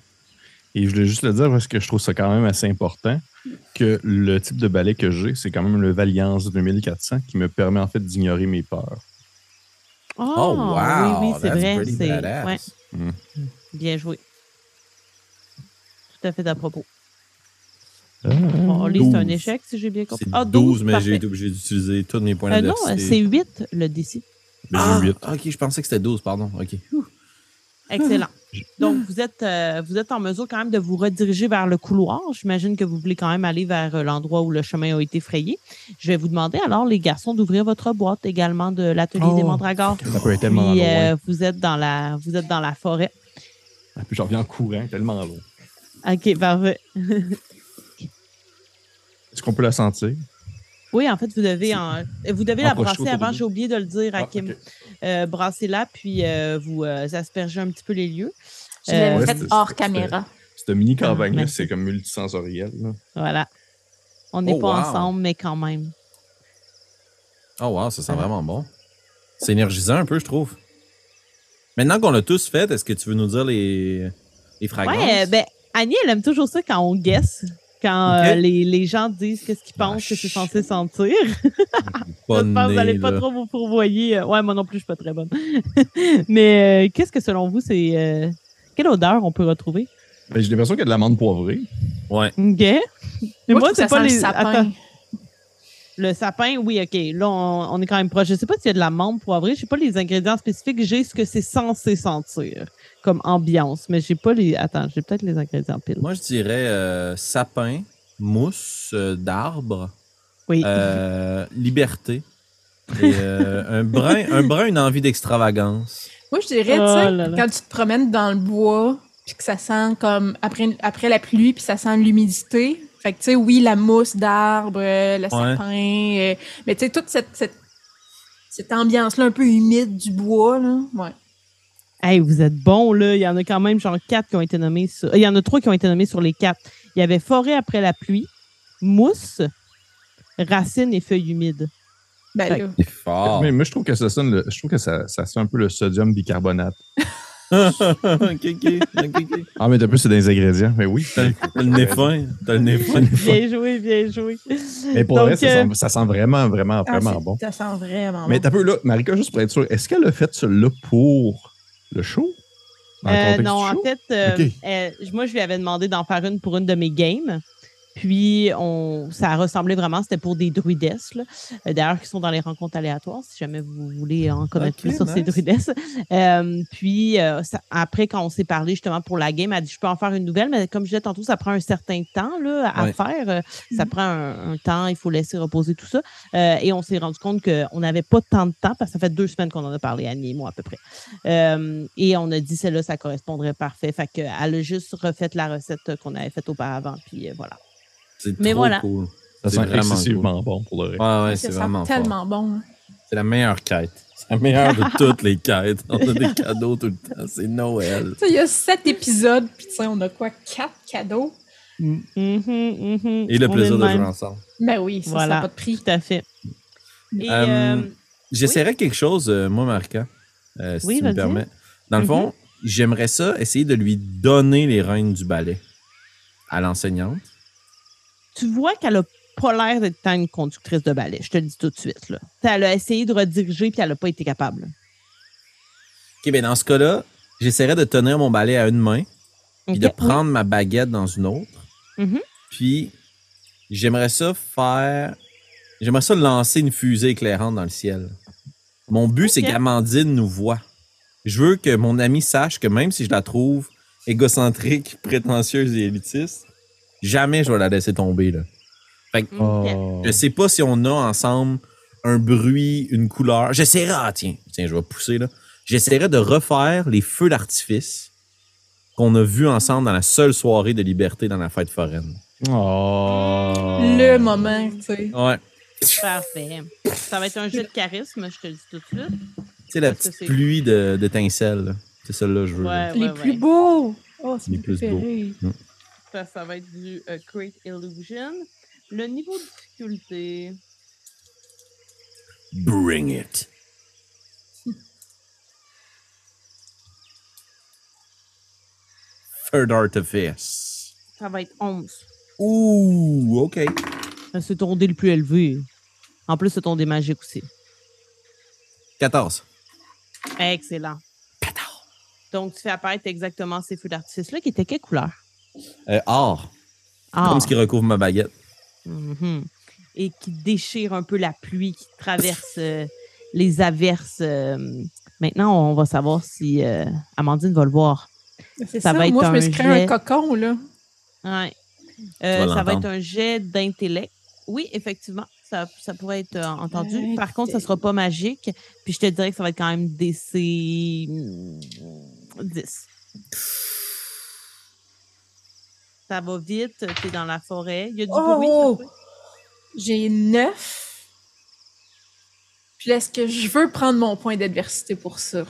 Et je voulais juste le dire parce que je trouve ça quand même assez important que le type de balai que j'ai, c'est quand même le Valiance 2400 qui me permet en fait d'ignorer mes peurs. Oh, Oh, wow! Oui, oui, c'est vrai. C'est ouais, Mm. bien joué. Tout à fait à propos. Bon, Oli, c'est un 12. échec, si j'ai bien compris. C'est Ah, 12, mais j'ai été obligé d'utiliser tous mes points Euh, non, d'adversité. c'est 8 le DC. Mais Ah, j'ai 8. ok, je pensais que c'était 12, pardon. Ok. Excellent. Donc, vous êtes, euh, vous êtes en mesure quand même de vous rediriger vers le couloir. J'imagine que vous voulez quand même aller vers euh, l'endroit où le chemin a été frayé. Je vais vous demander alors, les garçons, d'ouvrir votre boîte également de l'atelier Oh, des mandragores. Ça peut être tellement Puis, euh, vous êtes dans la, vous êtes dans la forêt. Ah, Puis j'en reviens en courant, tellement loin. Ok, parfait. Est-ce qu'on peut la sentir? Oui, en fait, vous devez, en, vous devez la brasser avant. J'ai oublié de le dire à Ah, Kim. Euh, brassez-la, puis euh, vous euh, aspergez un petit peu les lieux. Je l'avais Euh, fait hors caméra. Cette mini campagne-là, merci. c'est comme multisensoriel. là. Voilà. On n'est Oh, pas wow. ensemble, mais quand même. Oh, wow, ça sent Voilà. vraiment bon. C'est énergisant un peu, je trouve. Maintenant qu'on l'a tous fait, est-ce que tu veux nous dire les, les fragrances? Ouais, euh, ben, Annie, elle aime toujours ça quand on guesse. Quand euh, les, les gens disent qu'est-ce qu'ils Ah, pensent que c'est censé sentir. Pense que vous n'allez pas trop vous fourvoyer. Euh, Ouais, moi non plus, je suis pas très bonne. Mais euh, qu'est-ce que selon vous, c'est. euh, quelle odeur on peut retrouver? Ben, j'ai l'impression qu'il y a de l'amande poivrée. Ouais. OK. Mais Moi, c'est ça pas les. sapin. Le sapin, oui, OK. Là, on, on est quand même proche. Je sais pas s'il y a de la menthe poivrée. Je sais pas les ingrédients spécifiques. J'ai ce que c'est censé sentir comme ambiance. Mais j'ai pas les. Attends, j'ai peut-être les ingrédients pile. Moi, je dirais euh, sapin, mousse euh, d'arbre, Oui. euh, liberté. Et euh, un brun, un brun, une envie d'extravagance. Moi, je dirais, Oh tu sais, là là. quand tu te promènes dans le bois, puis que ça sent comme après, après la pluie, puis ça sent l'humidité. Fait que, tu sais, oui, la mousse d'arbre, euh, le sapin, euh, mais tu sais, toute cette, cette, cette ambiance-là un peu humide du bois, là. Ouais. Hey, vous êtes bons, là. Il y en a quand même genre quatre qui ont été nommés sur. Il y en a trois qui ont été nommés sur les quatre. Il y avait forêt après la pluie, mousse, racines et feuilles humides. Ben là. Fort. Mais moi, je trouve que ça sonne, le- je trouve que ça, ça sent un peu le sodium bicarbonate. Ah, mais d'un peu, c'est des ingrédients. Mais oui. T'as t'as le nez fin. T'as le nez fin. Bien joué, bien joué. Mais pour Donc, vrai, ça, euh, sent, ça sent vraiment, vraiment, Ah, vraiment bon. Ça sent vraiment Mais bon. t'as peu là, Marika, juste pour être sûr, est-ce qu'elle a fait celui-là pour le show? Dans Euh, non, en show? fait, euh, euh, moi, je lui avais demandé d'en faire une pour une de mes games. Puis, on, ça ressemblait vraiment, c'était pour des druidesses, là. Euh, d'ailleurs, qui sont dans les rencontres aléatoires, si jamais vous voulez en connaître plus sur ces druidesses. Euh, puis, euh, ça- après, quand on s'est parlé justement pour la game, elle a dit Je peux en faire une nouvelle, mais comme je disais tantôt, ça prend un certain temps là, à Ouais. faire. Euh, Ça prend un, un temps, il faut laisser reposer tout ça. Euh, et on s'est rendu compte qu'on n'avait pas tant de temps, parce que ça fait deux semaines qu'on en a parlé, Annie et moi, à peu près. Euh, et on a dit, celle-là, ça correspondrait parfait. Fait qu'elle a juste refait la recette qu'on avait faite auparavant. Puis euh, voilà. C'est Mais trop voilà. cool. Ça c'est sent vraiment excessivement bon pour le reste. Ouais, ouais, c'est sent vraiment fort. tellement bon. hein. C'est la meilleure quête. C'est la meilleure de toutes les quêtes. On a des cadeaux tout le temps. C'est Noël. Il y a sept épisodes, puis tu sais, on a quoi, quatre cadeaux? Mhm, mhm. Et le On plaisir de même. jouer ensemble. Ben oui, ça, ça Voilà. n'a pas de prix. Tout à fait. Et, Euh, euh, J'essaierais quelque chose, euh, moi, Marca, euh, si Oui, tu me permets. Dans le fond, j'aimerais ça essayer de lui donner les rênes du ballet à l'enseignante. Tu vois qu'elle a pas l'air d'être tant une conductrice de ballet, je te le dis tout de suite. Là. Elle a essayé de rediriger, puis elle n'a pas été capable. OK, bien dans ce cas-là, j'essaierais de tenir mon balai à une main, puis de oui. prendre ma baguette dans une autre. Mhm. Puis, j'aimerais ça faire. J'aimerais ça lancer une fusée éclairante dans le ciel. Mon but, c'est qu'Amandine nous voit. Je veux que mon ami sache que même si je la trouve égocentrique, prétentieuse et élitiste, jamais je vais la laisser tomber. Là. Ok. Oh. Je sais pas si on a ensemble un bruit, une couleur. J'essaierai, ah tiens, tiens, je vais pousser là. J'essaierai de refaire les feux d'artifice qu'on a vus ensemble dans la seule soirée de liberté dans la fête foraine. Oh. Le moment, tu sais. Ouais. Parfait. Ça va être un jeu de charisme, je te le dis tout de suite. Tu sais, la que petite c'est- pluie de- d'étincelles. C'est celle-là que je veux. Ouais, Les ouais, plus beaux! Oh, c'est Les plus beaux. Ça, ça va être du euh, Create Illusion. Le niveau de difficulté. Bring it. Third Artifice. Ça va être 11. Ouh, OK. Euh, C'est ton dé le plus élevé. En plus, c'est ton dé magique aussi. 14. Excellent. 14. Donc, tu fais apparaître exactement ces feux d'artifice-là qui étaient quelle couleur? Euh, or. Ah. Comme ce qui recouvre ma baguette. Mhm. Et qui déchire un peu la pluie, qui traverse euh, les averses. euh. Maintenant, on va savoir si euh, Amandine va le voir. C'est Ça ça, va être moi, je me un suis créé un jet. cocon, là. Ouais. Euh, ça va être un jet d'intellect. Oui, effectivement, ça, ça pourrait être euh, entendu. Par contre, ça sera pas magique. Puis je te dirais que ça va être quand même DC hmm, 10. Ça va vite, tu es dans la forêt. Il y a du Oh! bruit. J'ai neuf. Puis est-ce que je veux prendre mon point d'adversité pour ça?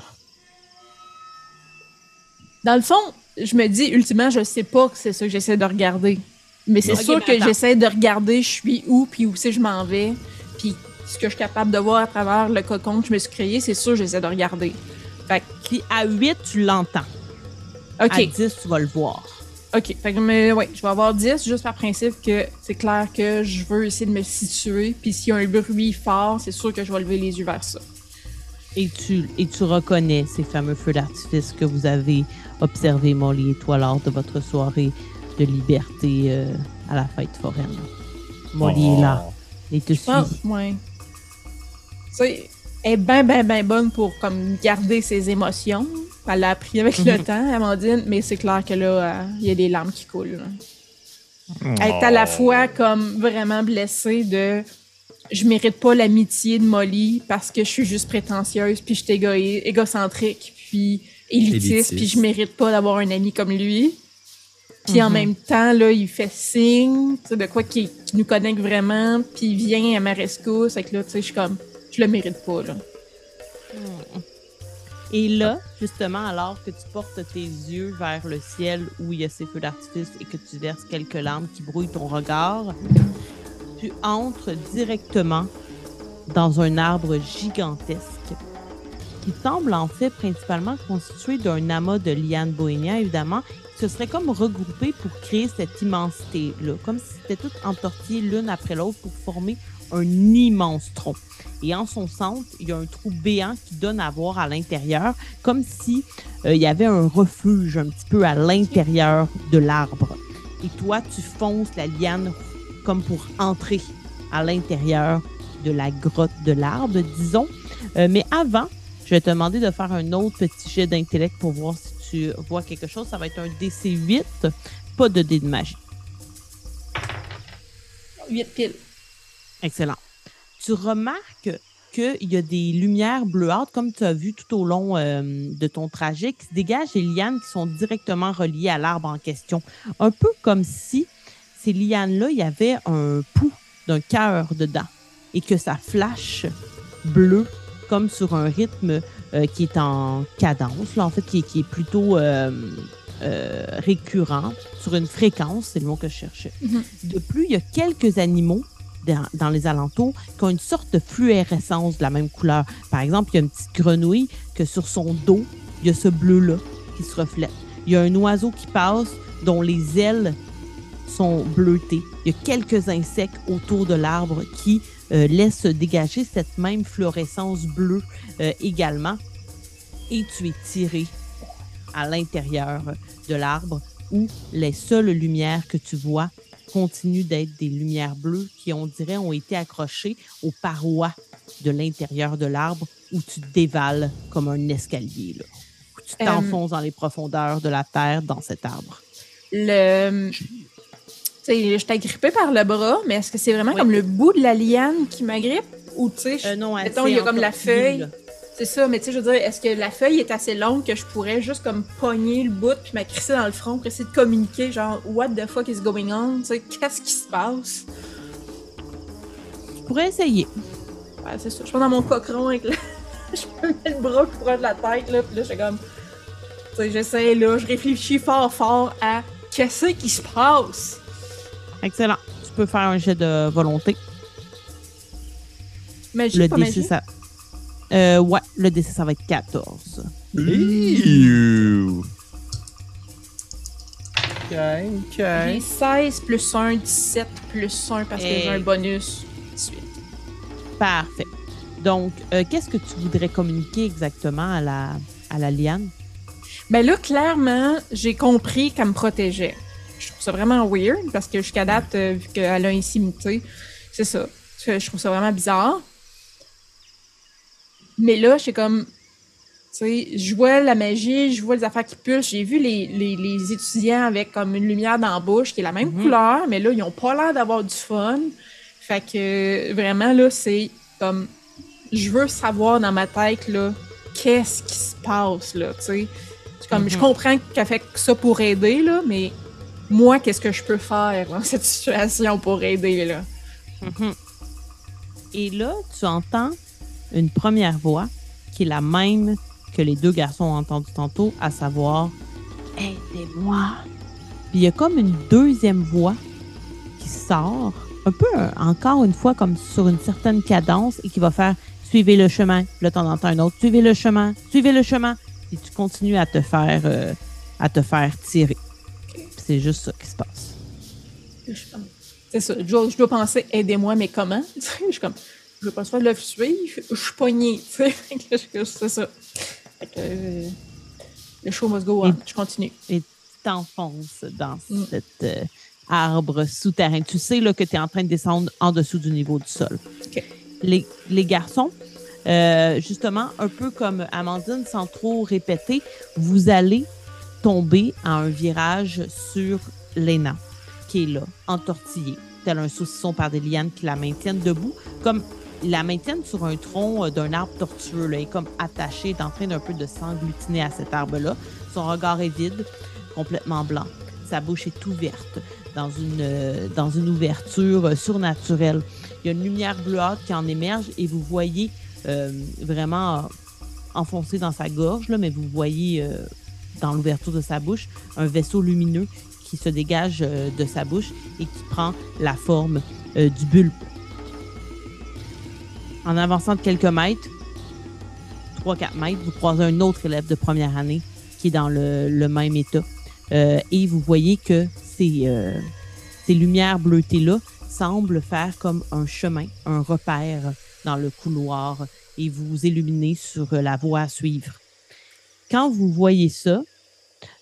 Dans le fond, je me dis, ultimement, je sais pas que c'est ça que j'essaie de regarder. Mais c'est sûr mais que j'essaie de regarder je suis où, puis où c'est je m'en vais, puis ce que je suis capable de voir à travers le cocon que je me suis créé, c'est sûr que j'essaie de regarder. Fait que, Puis à 8, tu l'entends. OK, À 10, tu vas le voir. OK. Fait que, mais, ouais, je vais avoir 10 juste par principe que c'est clair que je veux essayer de me situer, puis s'il y a un bruit fort, c'est sûr que je vais lever les yeux vers ça. Et tu, et tu reconnais ces fameux feux d'artifice que vous avez observés, Molly et toi, lors de votre soirée de liberté euh, à la fête foraine. Molly est là. Et te suit. Ouais. Tu sais, elle est ben, ben, ben bonne pour comme garder ses émotions. Elle l'a appris avec le temps, Amandine, mais c'est clair que là, euh, il y a des larmes qui coulent. là. Elle est à la fois comme vraiment blessée de je mérite pas l'amitié de Molly parce que je suis juste prétentieuse, puis je suis égoï- égocentrique, puis élitiste, Élitiste. puis je mérite pas d'avoir un ami comme lui. Puis en Mhm. même temps, là, il fait signe, tu sais, de quoi qui, qui nous connecte vraiment, puis il vient à ma rescousse. Fait que là, tu sais, je suis comme, je le mérite pas, là. Et là, justement, alors que tu portes tes yeux vers le ciel où il y a ces feux d'artifice et que tu verses quelques larmes qui brouillent ton regard, tu entres directement dans un arbre gigantesque qui semble en fait principalement constitué d'un amas de lianes bohémiens, évidemment, qui se serait comme regroupé pour créer cette immensité-là, comme si c'était tout entortillé l'une après l'autre pour former un immense tronc. Et en son centre, il y a un trou béant qui donne à voir à l'intérieur, comme si euh, il y avait un refuge un petit peu à l'intérieur de l'arbre. Et toi, tu fonces la liane comme pour entrer à l'intérieur de la grotte de l'arbre, disons. Euh, mais avant, je vais te demander de faire un autre petit jet d'intellect pour voir si tu vois quelque chose. Ça va être un DC8, pas de dé de magie. 8 piles. Excellent. Tu remarques qu'il y a des lumières bleuâtres, comme tu as vu tout au long euh, de ton trajet, qui se dégagent des lianes qui sont directement reliées à l'arbre en question. Un peu comme si ces lianes-là, il y avait un pouls d'un cœur dedans et que ça flash bleu comme sur un rythme euh, qui est en cadence, là, en fait, qui est, qui est plutôt euh, euh, récurrent, sur une fréquence, c'est le mot que je cherchais. Mhm. De plus, il y a quelques animaux dans, les alentours qui ont une sorte de fluorescence de la même couleur. Par exemple, il y a une petite grenouille que sur son dos, il y a ce bleu-là qui se reflète. Il y a un oiseau qui passe dont les ailes sont bleutées. Il y a quelques insectes autour de l'arbre qui euh, laissent dégager cette même fluorescence bleue euh, également. Et tu es tiré à l'intérieur de l'arbre où les seules lumières que tu vois continuent d'être des lumières bleues qui, on dirait, ont été accrochées aux parois de l'intérieur de l'arbre où tu dévales comme un escalier, là. Où tu Euh, t'enfonces dans les profondeurs de la terre dans cet arbre. Le. Je suis agrippée par le bras, mais est-ce que c'est vraiment Oui. comme le bout de la liane qui m'agrippe? Ou, tu sais, je- Euh, non, Mettons, il y a comme la feuille. là. C'est ça, mais tu sais, je veux dire, est-ce que la feuille est assez longue que je pourrais juste comme pogner le bout puis m'accrisser dans le front pour essayer de communiquer, genre, what the fuck is going on? Tu sais, qu'est-ce qui se passe? Tu pourrais essayer. Ouais, c'est ça. Je suis dans mon cochon avec le. je me mets le bras proche de la tête, là, puis là, j'ai comme. Tu sais, j'essaie, là, je réfléchis fort, fort à qu'est-ce qui se passe? Excellent. Tu peux faire un jet de volonté. Le pas DC, magie? ça. Euh, ouais, le DC, ça va être 14. Ew. Ok, ok. J'ai 16 plus 1, 17 plus 1 parce que Et- j'ai un bonus. 18. Parfait. Donc, euh, qu'est-ce que tu voudrais communiquer exactement à la, à la liane? Ben là, clairement, j'ai compris qu'elle me protégeait. Je trouve ça vraiment weird parce que jusqu'à date, euh, vu qu'elle a ainsi muté, c'est ça. Je je trouve ça vraiment bizarre. Mais là, j'ai comme. Tu sais, je vois la magie, je vois les affaires qui pulsent. J'ai vu les, les, les étudiants avec comme une lumière dans la bouche qui est la même Mhm. couleur, mais là, ils ont pas l'air d'avoir du fun. Fait que vraiment, là, c'est comme. Je veux savoir dans ma tête, là, qu'est-ce qui se passe, là, tu sais. C'est Comme, Je Mhm. comprends qu'elle fait ça pour aider, là, mais moi, qu'est-ce que je peux faire dans cette situation pour aider, là? Mhm. Et là, tu entends une première voix qui est la même que les deux garçons ont entendu tantôt, à savoir Aidez-moi. Puis il y a comme une deuxième voix qui sort, un peu encore une fois comme sur une certaine cadence et qui va faire Suivez le chemin. Là, t'en entends un autre. Suivez le chemin. Suivez le chemin. Et tu continues à te faire, euh, à te faire tirer. Puis C'est juste ça qui se passe. C'est ça. Je dois, je dois penser, aidez-moi, mais comment? Je suis comme, je veux pas se faire de le suivre, je suis poignée, tu sais. C'est ça. Fait que, euh, le show must go on. Et- Je continue. et tu t'enfonces dans Mm. cet euh, arbre souterrain. Tu sais là, que tu es en train de descendre en dessous du niveau du sol. Les, les garçons, euh, justement, un peu comme Amandine, sans trop répéter, vous allez tomber à un virage sur Léna, qui est là, entortillée, tel un saucisson par des lianes qui la maintiennent debout, comme la maintiennent sur un tronc euh, d'un arbre tortueux, là, et comme attachée, est en train d'un peu de s'englutiner à cet arbre-là. Son regard est vide, complètement blanc. Sa bouche est ouverte dans une, euh, dans une ouverture euh, surnaturelle. Il y a une lumière bleuâtre qui en émerge et vous voyez vraiment enfoncé dans sa gorge, là, mais vous voyez dans l'ouverture de sa bouche un vaisseau lumineux qui se dégage de sa bouche et qui prend la forme du bulbe. En avançant de quelques mètres, 3-4 mètres, vous croisez un autre élève de première année qui est dans le, même état. Euh, et vous voyez que ces, euh, ces lumières bleutées-là semblent faire comme un chemin, un repère dans le couloir et vous illuminez sur la voie à suivre. Quand vous voyez ça,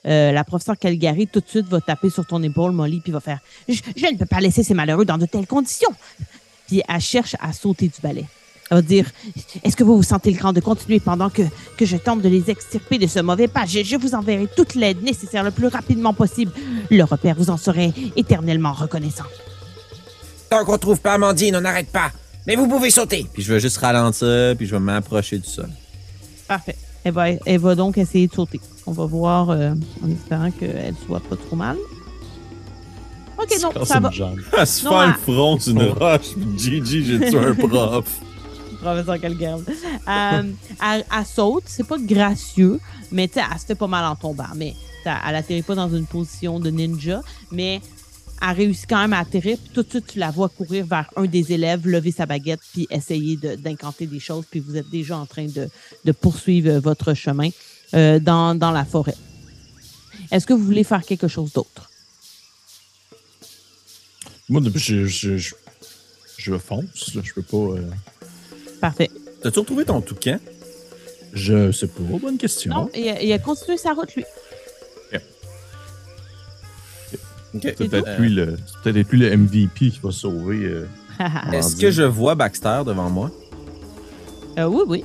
euh, la professeure Calgary tout de suite va taper sur ton épaule, Molly, puis va faire je, je ne peux pas laisser ces malheureux dans de telles conditions. Puis elle cherche à sauter du balai. Elle va dire Est-ce que vous vous sentez le cran de continuer pendant que, que je tente de les extirper de ce mauvais pas? Je, je vous enverrai toute l'aide nécessaire le plus rapidement possible. Le repère vous en serait éternellement reconnaissant. Tant qu'on trouve pas Amandine, on n'arrête pas. Mais vous pouvez sauter. Puis je vais juste ralentir, puis je vais m'approcher du sol. Parfait. Elle va, elle va donc essayer de sauter. On va voir euh, en espérant qu'elle soit pas trop mal. Ok, non, ça va. À se Non, elle- le front sur une roche, puis GG, j'ai tué un prof. professeur. Euh, elle, saute, c'est pas gracieux, mais tu elle se fait pas mal en tombant. Mais elle atterrit pas dans une position de ninja, mais elle réussit quand même à atterrir. Puis tout de suite, tu la vois courir vers un des élèves, lever sa baguette, puis essayer d'incanter des choses. Puis vous êtes déjà en train de, poursuivre votre chemin euh, dans, la forêt. Est-ce que vous voulez faire quelque chose d'autre? Moi, je, je, je, je fonce. Je peux pas. euh, Parfait. T'as-tu retrouvé ton toucan? je sais pas. Bonne question. Non, il a, il a continué sa route, lui. Ok. C'est c'est peut-être lui, le, lui le MVP qui va sauver. euh, Est-ce que je vois Baxter devant moi? Euh, oui, oui.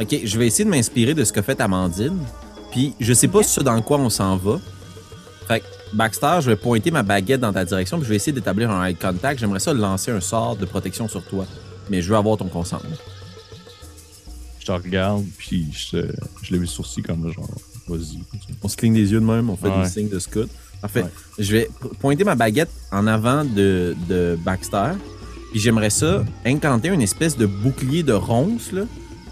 Ok, je vais essayer de m'inspirer de ce qu'a fait Amandine. Puis je sais pas Ok. ce dans quoi on s'en va. Fait que Baxter, je vais pointer ma baguette dans ta direction, puis je vais essayer d'établir un eye contact. J'aimerais ça lancer un sort de protection sur toi. Mais je veux avoir ton consentement. Je te regarde, puis je, je lève le sourcil comme genre, vas-y. On se cligne des yeux de même, on fait Ouais. des signes de scout. Parfait. Ouais. Je vais pointer ma baguette en avant de, de Baxter. Puis j'aimerais ça incanter une espèce de bouclier de ronce, là,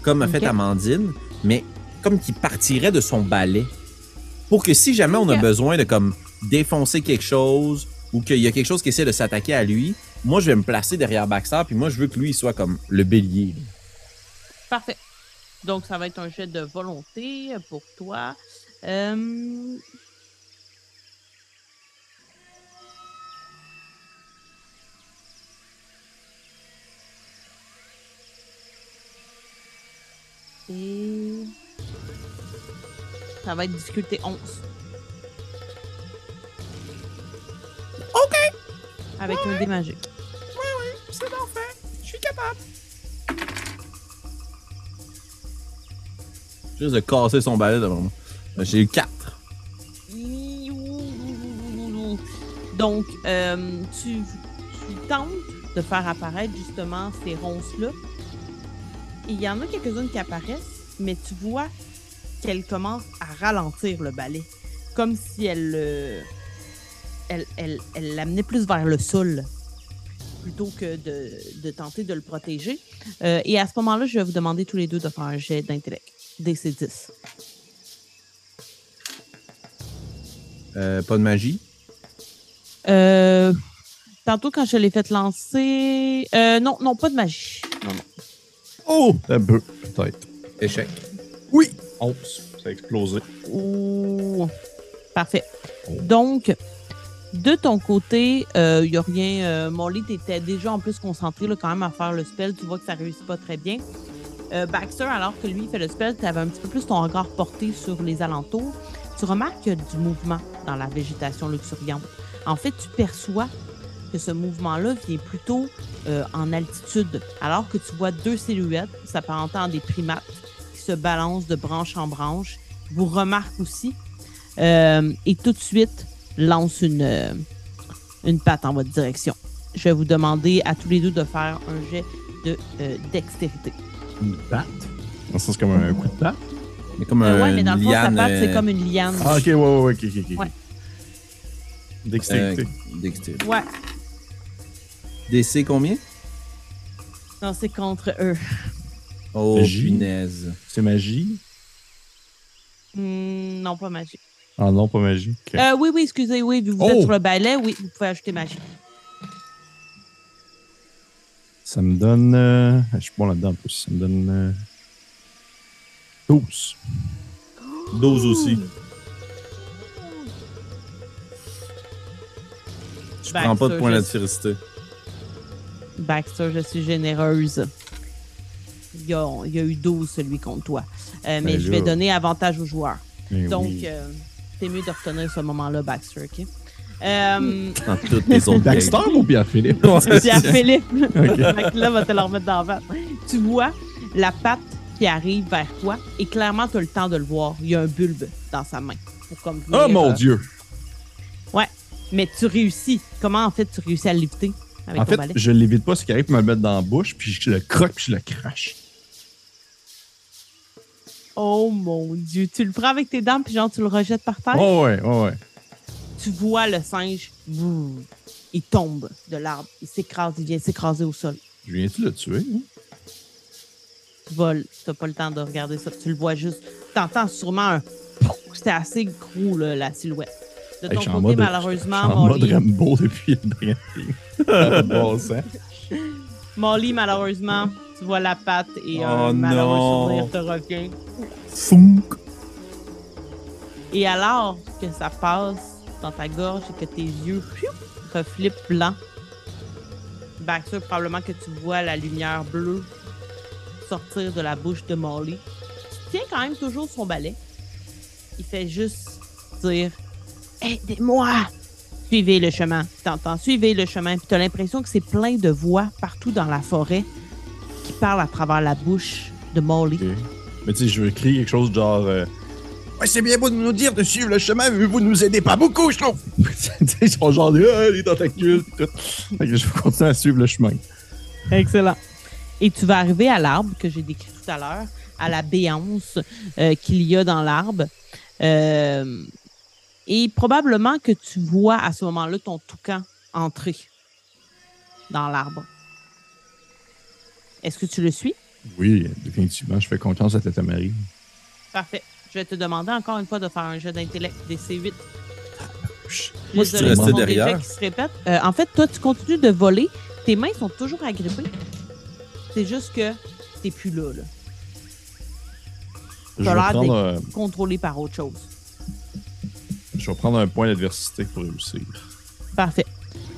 comme a fait. Amandine, mais comme qui partirait de son balai. Pour que si jamais on a besoin de comme défoncer quelque chose ou qu'il y a quelque chose qui essaie de s'attaquer à lui, moi je vais me placer derrière Baxter, puis moi je veux que lui il soit comme le bélier. là. Parfait. Donc, ça va être un jet de volonté pour toi. Euh, Et ça va être difficulté 11. OK. Avec un dé magique. C'est bon fait. Je suis capable. Juste de casser son balai devant moi. J'ai eu 4. Donc, euh, tu, tu tentes de faire apparaître justement ces ronces-là. Et Il y en a quelques-unes qui apparaissent, mais tu vois qu'elle commence à ralentir le balai. Comme si elle euh, elle, elle, elle l'amenait plus vers le sol plutôt que de, de tenter de le protéger. Euh, et à ce moment-là, je vais vous demander tous les deux de faire un jet d'intellect. DC10. Euh, pas de magie? Euh, tantôt, quand je l'ai fait lancer. Euh, non, non, pas de magie. Non, non. Oh! Un peu, peut-être. Échec. Oui! Oh, ça a explosé. Ouh. Parfait. Donc, de ton côté, il n'y a rien. Euh, étais déjà en plus concentré là, quand même à faire le spell. Tu vois que ça réussit pas très bien. Euh, Baxter, alors que lui fait le spell, tu avais un petit peu plus ton regard porté sur les alentours. Tu remarques du mouvement dans la végétation luxuriante. En fait, tu perçois que ce mouvement-là vient plutôt euh, en altitude, alors que tu vois deux silhouettes s'apparentant à des primates qui se balancent de branche en branche. Vous remarque aussi euh, et tout de suite lance une, euh, une patte en votre direction. Je vais vous demander à tous les deux de faire un jet de euh, dextérité. Une patte? Dans le sens comme un coup de patte? Mais comme Euh, un ouais, mais dans le fond, sa patte, c'est euh, comme une liane. Ah, ok, ouais, ouais, ouais, ok, ok, ok. Ouais. Dextérité. euh, dextérité. Ouais, DC combien? non, c'est contre eux. Oh, Magie? punaise. C'est magie? Hmm, non, pas magie. Ah non, pas magie. Ok. Euh, oui, oui, excusez, oui, vu que vous Oh! êtes sur le balai, oui, vous pouvez ajouter magie. Ça me donne. euh, Je suis bon là-dedans en plus. Ça me donne. euh, 12. 12 aussi. Je Ben, prends pas de point je- d'adversité. Baxter, je suis généreuse. Il y a, il y a eu 12, celui contre toi. Euh, mais Ben je vais là. donner avantage aux joueurs. Mais Donc, oui. C'est mieux de retenir ce moment-là, Baxter, OK? Euh, Dans toutes les autres Baxter ou Pierre-Philippe? Pierre-Philippe. Ok. Fait que là, va te le remettre dans la face. Tu vois la patte qui arrive vers toi et clairement, tu as le temps de le voir. Il y a un bulbe dans sa main. Pour comme venir, Oh mon euh, Dieu! Mais tu réussis. Comment, en fait, tu réussis à le lifter avec En ton fait, balai? je l'évite pas, ce qui arrive pour me le mettre dans la bouche, puis je le croque, puis je le crache. Oh mon Dieu. Tu le prends avec tes dents puis genre, tu le rejettes par terre? Oh ouais, oh ouais. Tu vois le singe, boum, il tombe de l'arbre. Il s'écrase, il vient s'écraser au sol. Je viens-tu le tuer? hein? Tu voles. Tu pas le temps de regarder ça. Tu le vois juste. Tu entends sûrement un... pouf. C'était assez gros, là, la silhouette. De Hey, ton en côté, mode- malheureusement, Je suis en mode Molly, Rambo depuis le bon. Molly, malheureusement, tu vois la patte et Oh un malheureux non. souvenir te revient. Funk. Et alors que ça passe dans ta gorge et que tes yeux piou, reflippent blanc, Baxter, probablement que tu vois la lumière bleue sortir de la bouche de Molly. Tu tiens quand même toujours son balai. Il fait juste dire Aidez-moi! Suivez le chemin. T'entends, suivez le chemin. Puis t'as l'impression que c'est plein de voix partout dans la forêt qui parlent à travers la bouche de Molly. Mais tu sais, je veux crier quelque chose de genre. euh, ouais, c'est bien beau de nous dire de suivre le chemin, mais vous nous aidez pas beaucoup, je trouve. tu sais, ils sont genre. Ah, les tentacules, tout. Que je vais continuer à suivre le chemin. Excellent. Et tu vas arriver à l'arbre que j'ai décrit tout à l'heure, à la béance euh, qu'il y a dans l'arbre. Euh, et probablement que tu vois à ce moment-là ton toucan entrer dans l'arbre. Est-ce que tu le suis? Oui, définitivement. Je fais confiance à Tata Marie. Parfait. Je vais te demander encore une fois de faire un jeu d'intellect des C8. Moi, je suis resté derrière. qui se répètent. Euh, en fait, toi, tu continues de voler. Tes mains sont toujours agrippées. C'est juste que t'es plus là, là. Je T'as vais, l'air prendre, euh, contrôlé par autre chose. je vais prendre un point d'adversité pour réussir. Parfait.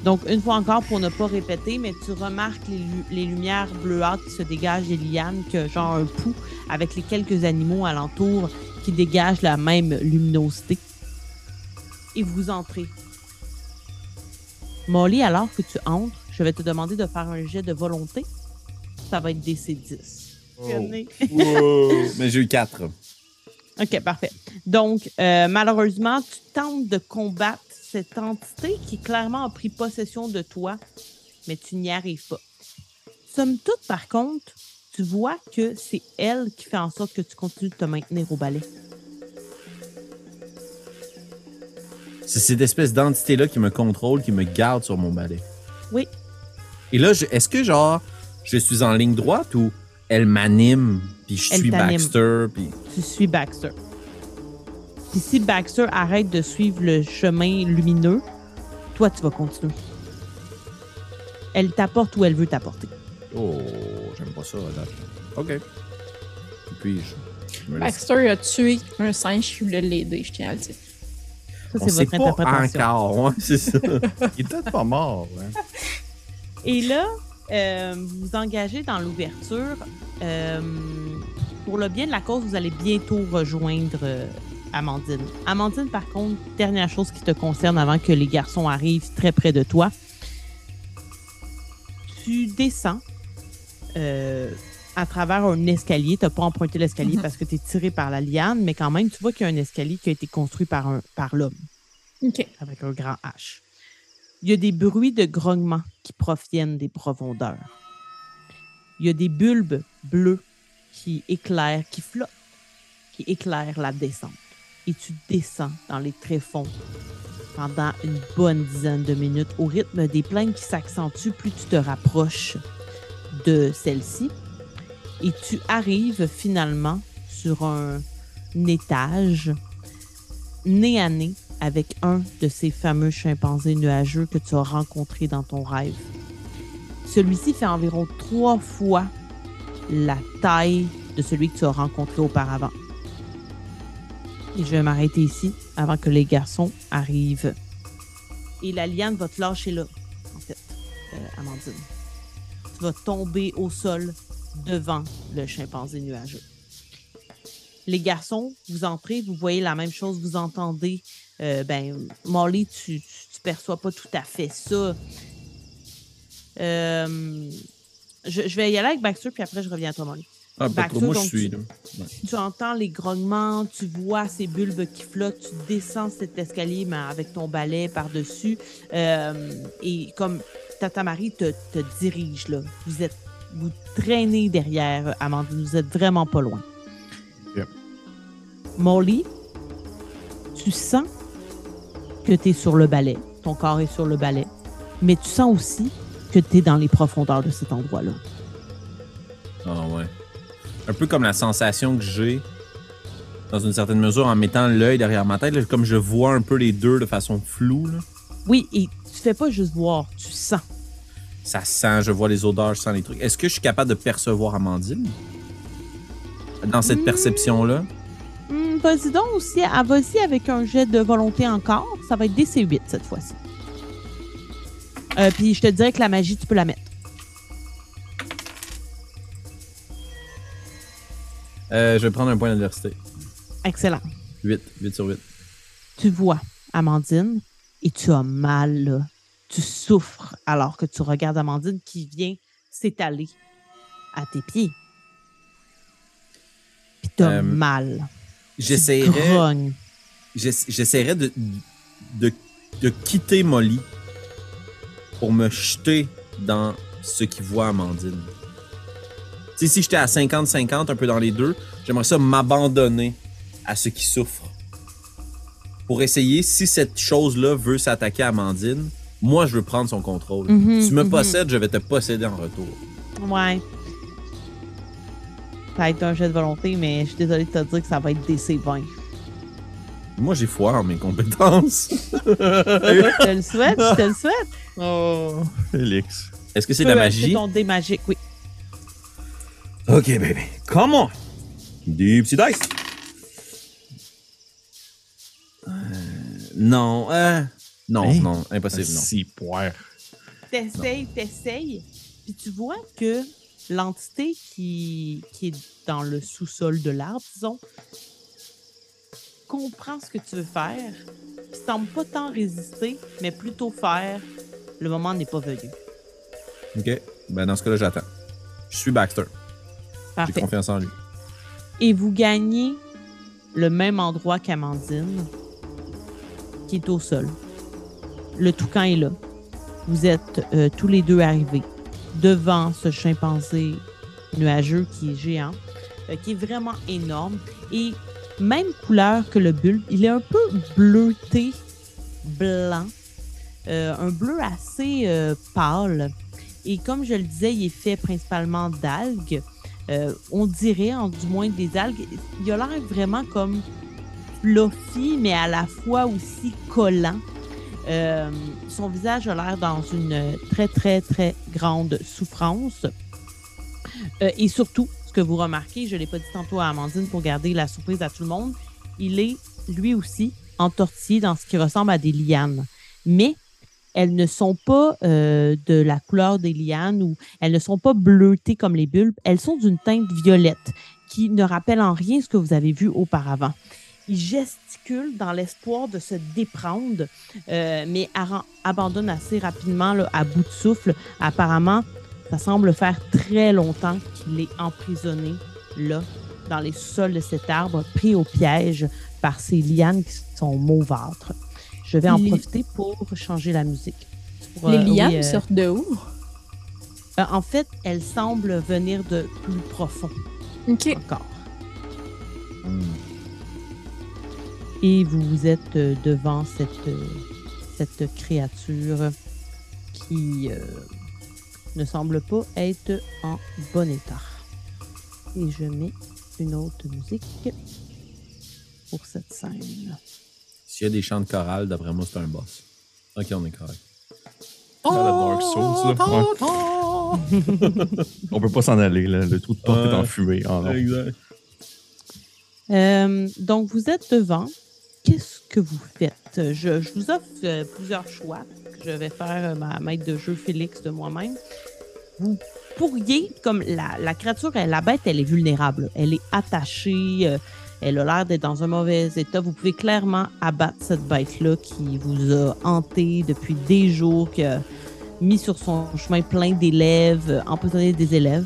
Donc, une fois encore, pour ne pas répéter, mais tu remarques les, lu- les lumières bleuâtres qui se dégagent des lianes, que genre un pouls, avec les quelques animaux alentour qui dégagent la même luminosité. Et vous entrez. Molly, alors que tu entres, je vais te demander de faire un jet de volonté. Ça va être DC10. Tenez. Mais j'ai eu 4. OK, parfait. Donc, euh, malheureusement, tu tentes de combattre cette entité qui clairement a pris possession de toi, mais tu n'y arrives pas. Somme toute, par contre, tu vois que c'est elle qui fait en sorte que tu continues de te maintenir au balai. C'est cette espèce d'entité-là qui me contrôle, qui me garde sur mon balai. Oui. Et là, je- est-ce que genre, je suis en ligne droite ou elle m'anime, puis je Elle suis. Baxter, puis. Tu suis Baxter. Puis si Baxter arrête de suivre le chemin lumineux, toi, tu vas continuer. Elle t'apporte où elle veut t'apporter. Oh, j'aime pas ça, à date. OK. Et puis, je, me. Baxter a tué un singe qui voulait l'aider, je tiens à le dire. Ça, On c'est sait votre pas interprétation. encore, c'est ça. Il est peut-être pas mort. Hein? Et là, euh, vous vous engagez dans l'ouverture. Euh, pour le bien de la cause, vous allez bientôt rejoindre euh, Amandine. Amandine, par contre, dernière chose qui te concerne avant que les garçons arrivent très près de toi. Tu descends euh, à travers un escalier. Tu n'as pas emprunté l'escalier Mhm. parce que tu es tiré par la liane, mais quand même, tu vois qu'il y a un escalier qui a été construit par, un, par l'homme OK. avec un grand H. Il y a des bruits de grognement qui proviennent des profondeurs. Il y a des bulbes bleus qui éclairent, qui flottent, qui éclairent la descente. Et tu descends dans les tréfonds pendant une bonne dizaine de minutes au rythme des plaines qui s'accentuent plus tu te rapproches de celle-ci. Et tu arrives finalement sur un étage nez à nez avec un de ces fameux chimpanzés nuageux que tu as rencontré dans ton rêve. Celui-ci fait environ trois fois la taille de celui que tu as rencontré auparavant. Je vais m'arrêter ici avant que les garçons arrivent. Et la liane va te lâcher là, en fait, euh, Amandine. Tu vas tomber au sol devant le chimpanzé nuageux. Les garçons, vous entrez, vous voyez la même chose, vous entendez. Euh, ben, Molly, tu, tu, tu perçois pas tout à fait ça. Euh, je, je vais y aller avec Baxter, puis après, je reviens à toi, Molly. Ah, pas trop. Moi, je suis. tu- entends les grognements, tu vois ces bulbes qui flottent, tu descends cet escalier mais avec ton balai par-dessus. Euh, et comme Tata Marie te, te dirige, là, vous êtes vous traînez derrière Amandine, vous êtes vraiment pas loin. Molly, tu sens que tu es sur le balai, ton corps est sur le balai, mais tu sens aussi que tu es dans les profondeurs de cet endroit-là. Ah ouais. Un peu comme la sensation que j'ai, dans une certaine mesure, en mettant l'œil derrière ma tête, là, comme je vois un peu les deux de façon floue. là. Oui, et tu fais pas juste voir, tu sens. Ça sent, je vois les odeurs, je sens les trucs. Est-ce que je suis capable de percevoir Amandine? Dans cette Hmm. perception-là? Hmm, vas-y donc aussi, ah, vas-y avec un jet de volonté encore. Ça va être DC8 cette fois-ci. Euh, Puis je te dirais que la magie, tu peux la mettre. Euh, je vais prendre un point d'adversité. Excellent. 8. 8 sur 8. Tu vois Amandine et tu as mal, là. Tu souffres alors que tu regardes Amandine qui vient s'étaler à tes pieds. Puis t'as Euh, mal. Tu J'essaierais grognes. j'ess- j'essaierais de, de, de quitter Molly pour me jeter dans ce qui voit Amandine. Sais, si j'étais à 50-50, un peu dans les deux, j'aimerais ça m'abandonner à ceux qui souffrent. Pour essayer, si cette chose-là veut s'attaquer à Amandine, moi, je veux prendre son contrôle. Mhm, tu me mhm. possèdes, je vais te posséder en retour. Ouais. Ça va être un jet de volonté, mais je suis désolée de te dire que ça va être DC20. Moi, j'ai foi en mes compétences. je te le souhaite, je te le souhaite. Oh, Félix. Est-ce que c'est de la magie? acheter ton dé magique, oui. Ok, baby. Come on. Des petits dice. Euh, non, euh, non, Hein? non, impossible, non. Si, poire. T'essayes, t'essayes, puis tu vois que l'entité qui, qui est dans le sous-sol de l'arbre, disons, comprend ce que tu veux faire, puis semble pas tant résister, mais plutôt faire le moment n'est pas venu. Ok, ben dans ce cas-là, j'attends. Je suis Baxter. J'ai Parfait. confiance en lui. Et vous gagnez le même endroit qu'Amandine, qui est au sol. Le toucan est là. Vous êtes euh, tous les deux arrivés devant ce chimpanzé nuageux qui est géant, euh, qui est vraiment énorme. Et même couleur que le bulbe, il est un peu bleuté, blanc, euh, un bleu assez pâle. Et comme je le disais, il est fait principalement d'algues. Euh, on dirait, en, du moins des algues, il a l'air vraiment comme fluffy, mais à la fois aussi collant. Euh, son visage a l'air dans une très, très, très grande souffrance. Euh, et surtout, ce que vous remarquez, je ne l'ai pas dit tantôt à Amandine pour garder la surprise à tout le monde, il est lui aussi entortillé dans ce qui ressemble à des lianes. Mais elles ne sont pas euh, de la couleur des lianes ou elles ne sont pas bleutées comme les bulbes. Elles sont d'une teinte violette qui ne rappelle en rien ce que vous avez vu auparavant. Il gesticule dans l'espoir de se déprendre, euh, mais abandonne assez rapidement à bout de souffle. Apparemment, ça semble faire très longtemps qu'il est emprisonné là, dans les sous-sols de cet arbre, pris au piège par ces lianes qui sont mauvâtres. Je vais en Les- profiter pour changer la musique. Pour, Les euh, oui, lianes euh, sortent de où? euh, en fait, elles semblent venir de plus profond OK. encore. Et vous vous êtes devant cette, cette créature qui euh, ne semble pas être en bon état. Et je mets une autre musique pour cette scène. S'il y a des chants de chorale, d'après moi, c'est un boss. Ok, on est correct. Dans la Dark Souls, là. Ouais. On peut pas s'en aller, là. Le trou de porte est en fumée. Exact. Euh, donc, vous êtes devant. Qu'est-ce que vous faites? Je, je vous offre euh, plusieurs choix. Je vais faire euh, ma maître de jeu Félix de moi-même. Vous pourriez, comme la, la créature, elle- la bête, elle est vulnérable. Elle est attachée. Elle a l'air d'être dans un mauvais état. Vous pouvez clairement abattre cette bête-là qui vous a hanté depuis des jours, qui a mis sur son chemin plein d'élèves, euh, empoisonné des élèves.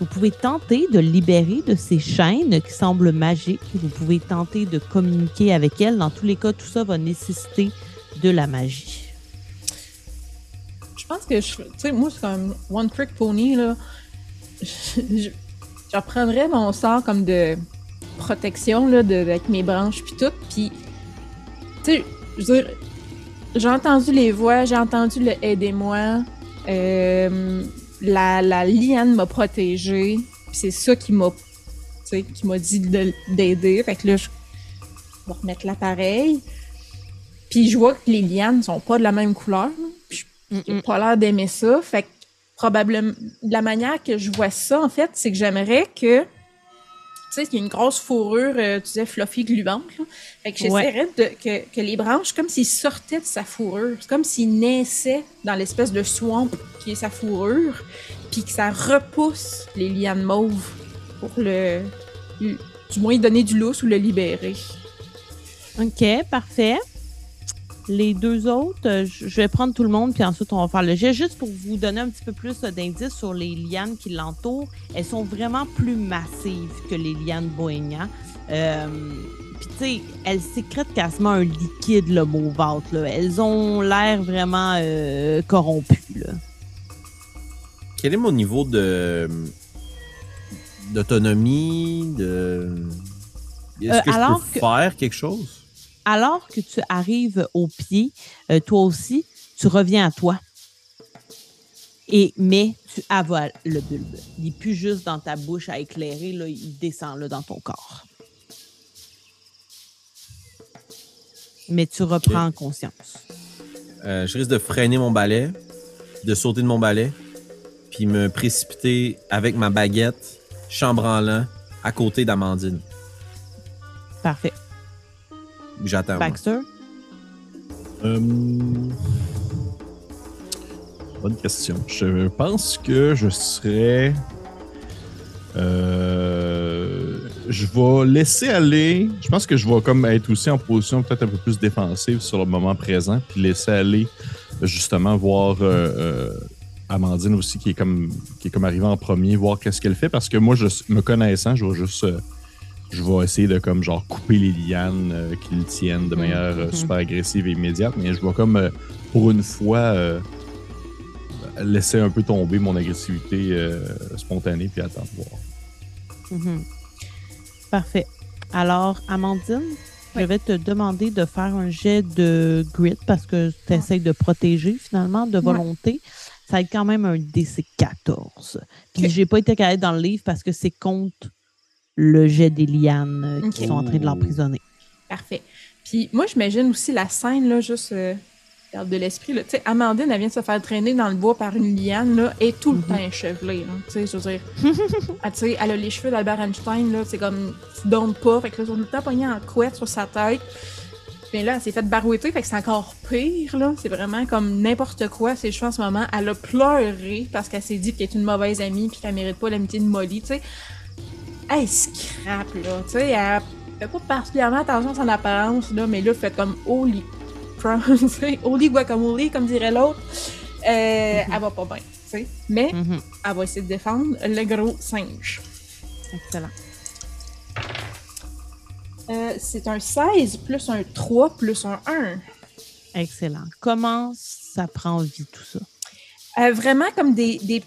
Vous pouvez tenter de libérer de ces chaînes qui semblent magiques. Vous pouvez tenter de communiquer avec elle. Dans tous les cas, tout ça va nécessiter de la magie. Je pense que. Tu sais, moi, c'est comme One Trick Pony, là. Reprendrais mon sort comme de protection, là, de, avec mes branches, puis tout. Puis, tu sais, je veux dire, j'ai entendu les voix, j'ai entendu le aidez-moi. Euh, la, la liane m'a protégée. Puis c'est ça qui m'a, qui m'a dit de- d'aider. Fait que là, je vais remettre l'appareil. Puis je vois que les lianes sont pas de la même couleur. Puis j'ai pas l'air d'aimer ça. Fait que probablement, de la manière que je vois ça, en fait, c'est que j'aimerais que, tu sais, qu'il y a une grosse fourrure, euh, tu disais, fluffy, gluante, là. Fait que Ouais. j'essaierais de, que, que les branches, comme s'ils sortaient de sa fourrure. C'est comme s'ils naissaient dans l'espèce de swamp qui est sa fourrure, puis que ça repousse les lianes mauves pour le, le- du moins donner du lousse ou le libérer. OK, parfait. Les deux autres, euh, je vais prendre tout le monde, puis ensuite on va faire le jet. Juste pour vous donner un petit peu plus euh, d'indices sur les lianes qui l'entourent, elles sont vraiment plus massives que les lianes bohémiens. Euh, puis tu sais, elles sécrètent quasiment un liquide, le mauvâtre. Là. Elles ont l'air vraiment euh, corrompues. Là. Quel est mon niveau de. d'autonomie, de. Est-ce Euh, que je peux que- faire quelque chose? Alors que tu arrives au pied, euh, toi aussi, tu reviens à toi. Et, mais tu avales le bulbe. Il n'est plus juste dans ta bouche à éclairer, là, il descend là, dans ton corps. Mais tu reprends conscience. Euh, je risque de freiner mon balai, de sauter de mon balai, puis me précipiter avec ma baguette, chambranlant, à côté d'Amandine. Parfait. J'attends. Baxter? Euh, Bonne question. Je pense que je serais. Euh, je vais laisser aller. Je pense que je vais comme être aussi en position peut-être un peu plus défensive sur le moment présent, puis laisser aller justement voir euh, euh, Amandine aussi qui est comme qui est comme arrivée en premier, voir qu'est-ce qu'elle fait parce que moi, je me connaissant, je vais juste je vais essayer de comme genre couper les lianes euh, qui le tiennent de Mhm. manière euh, Mhm. super agressive et immédiate, mais je vais comme euh, pour une fois euh, laisser un peu tomber mon agressivité euh, spontanée puis attendre voir. Mhm. Parfait. Alors, Amandine, je vais te demander de faire un jet de grit parce que tu essaies de protéger finalement de volonté. Ça va être quand même un DC 14. Puis Ok. j'ai pas été calée dans le livre parce que c'est contre le jet des lianes euh, qui sont en train de l'emprisonner. Parfait. Puis moi, j'imagine aussi la scène, là, juste euh, garde de l'esprit. là. Tu sais, Amandine, elle vient de se faire traîner dans le bois par une liane, là, et tout le Mhm. temps échevelée. là. Tu sais, je veux dire, elle, tu sais, elle a les cheveux d'Albert Einstein, là, c'est comme, tu donnes pas. Fait que là, ils sont tout le temps pognés en couette sur sa tête. Puis là, elle s'est fait barouetter, fait que c'est encore pire, là. C'est vraiment comme n'importe quoi, ses cheveux en ce moment. Elle a pleuré parce qu'elle s'est dit qu'elle est une mauvaise amie puis qu'elle mérite pas l'amitié de Molly, tu sais. Elle scrap, là. Tu sais, elle fait pas particulièrement attention à son apparence, là, mais là, fait comme holy crap, tu sais, holy guacamole, comme dirait l'autre. Euh, Elle va pas bien, tu sais. Mais Mhm. elle va essayer de défendre le gros singe. Excellent. Euh, c'est un 16 plus un 3 plus un 1. Excellent. Comment ça prend vie tout ça? Euh, vraiment comme des, des,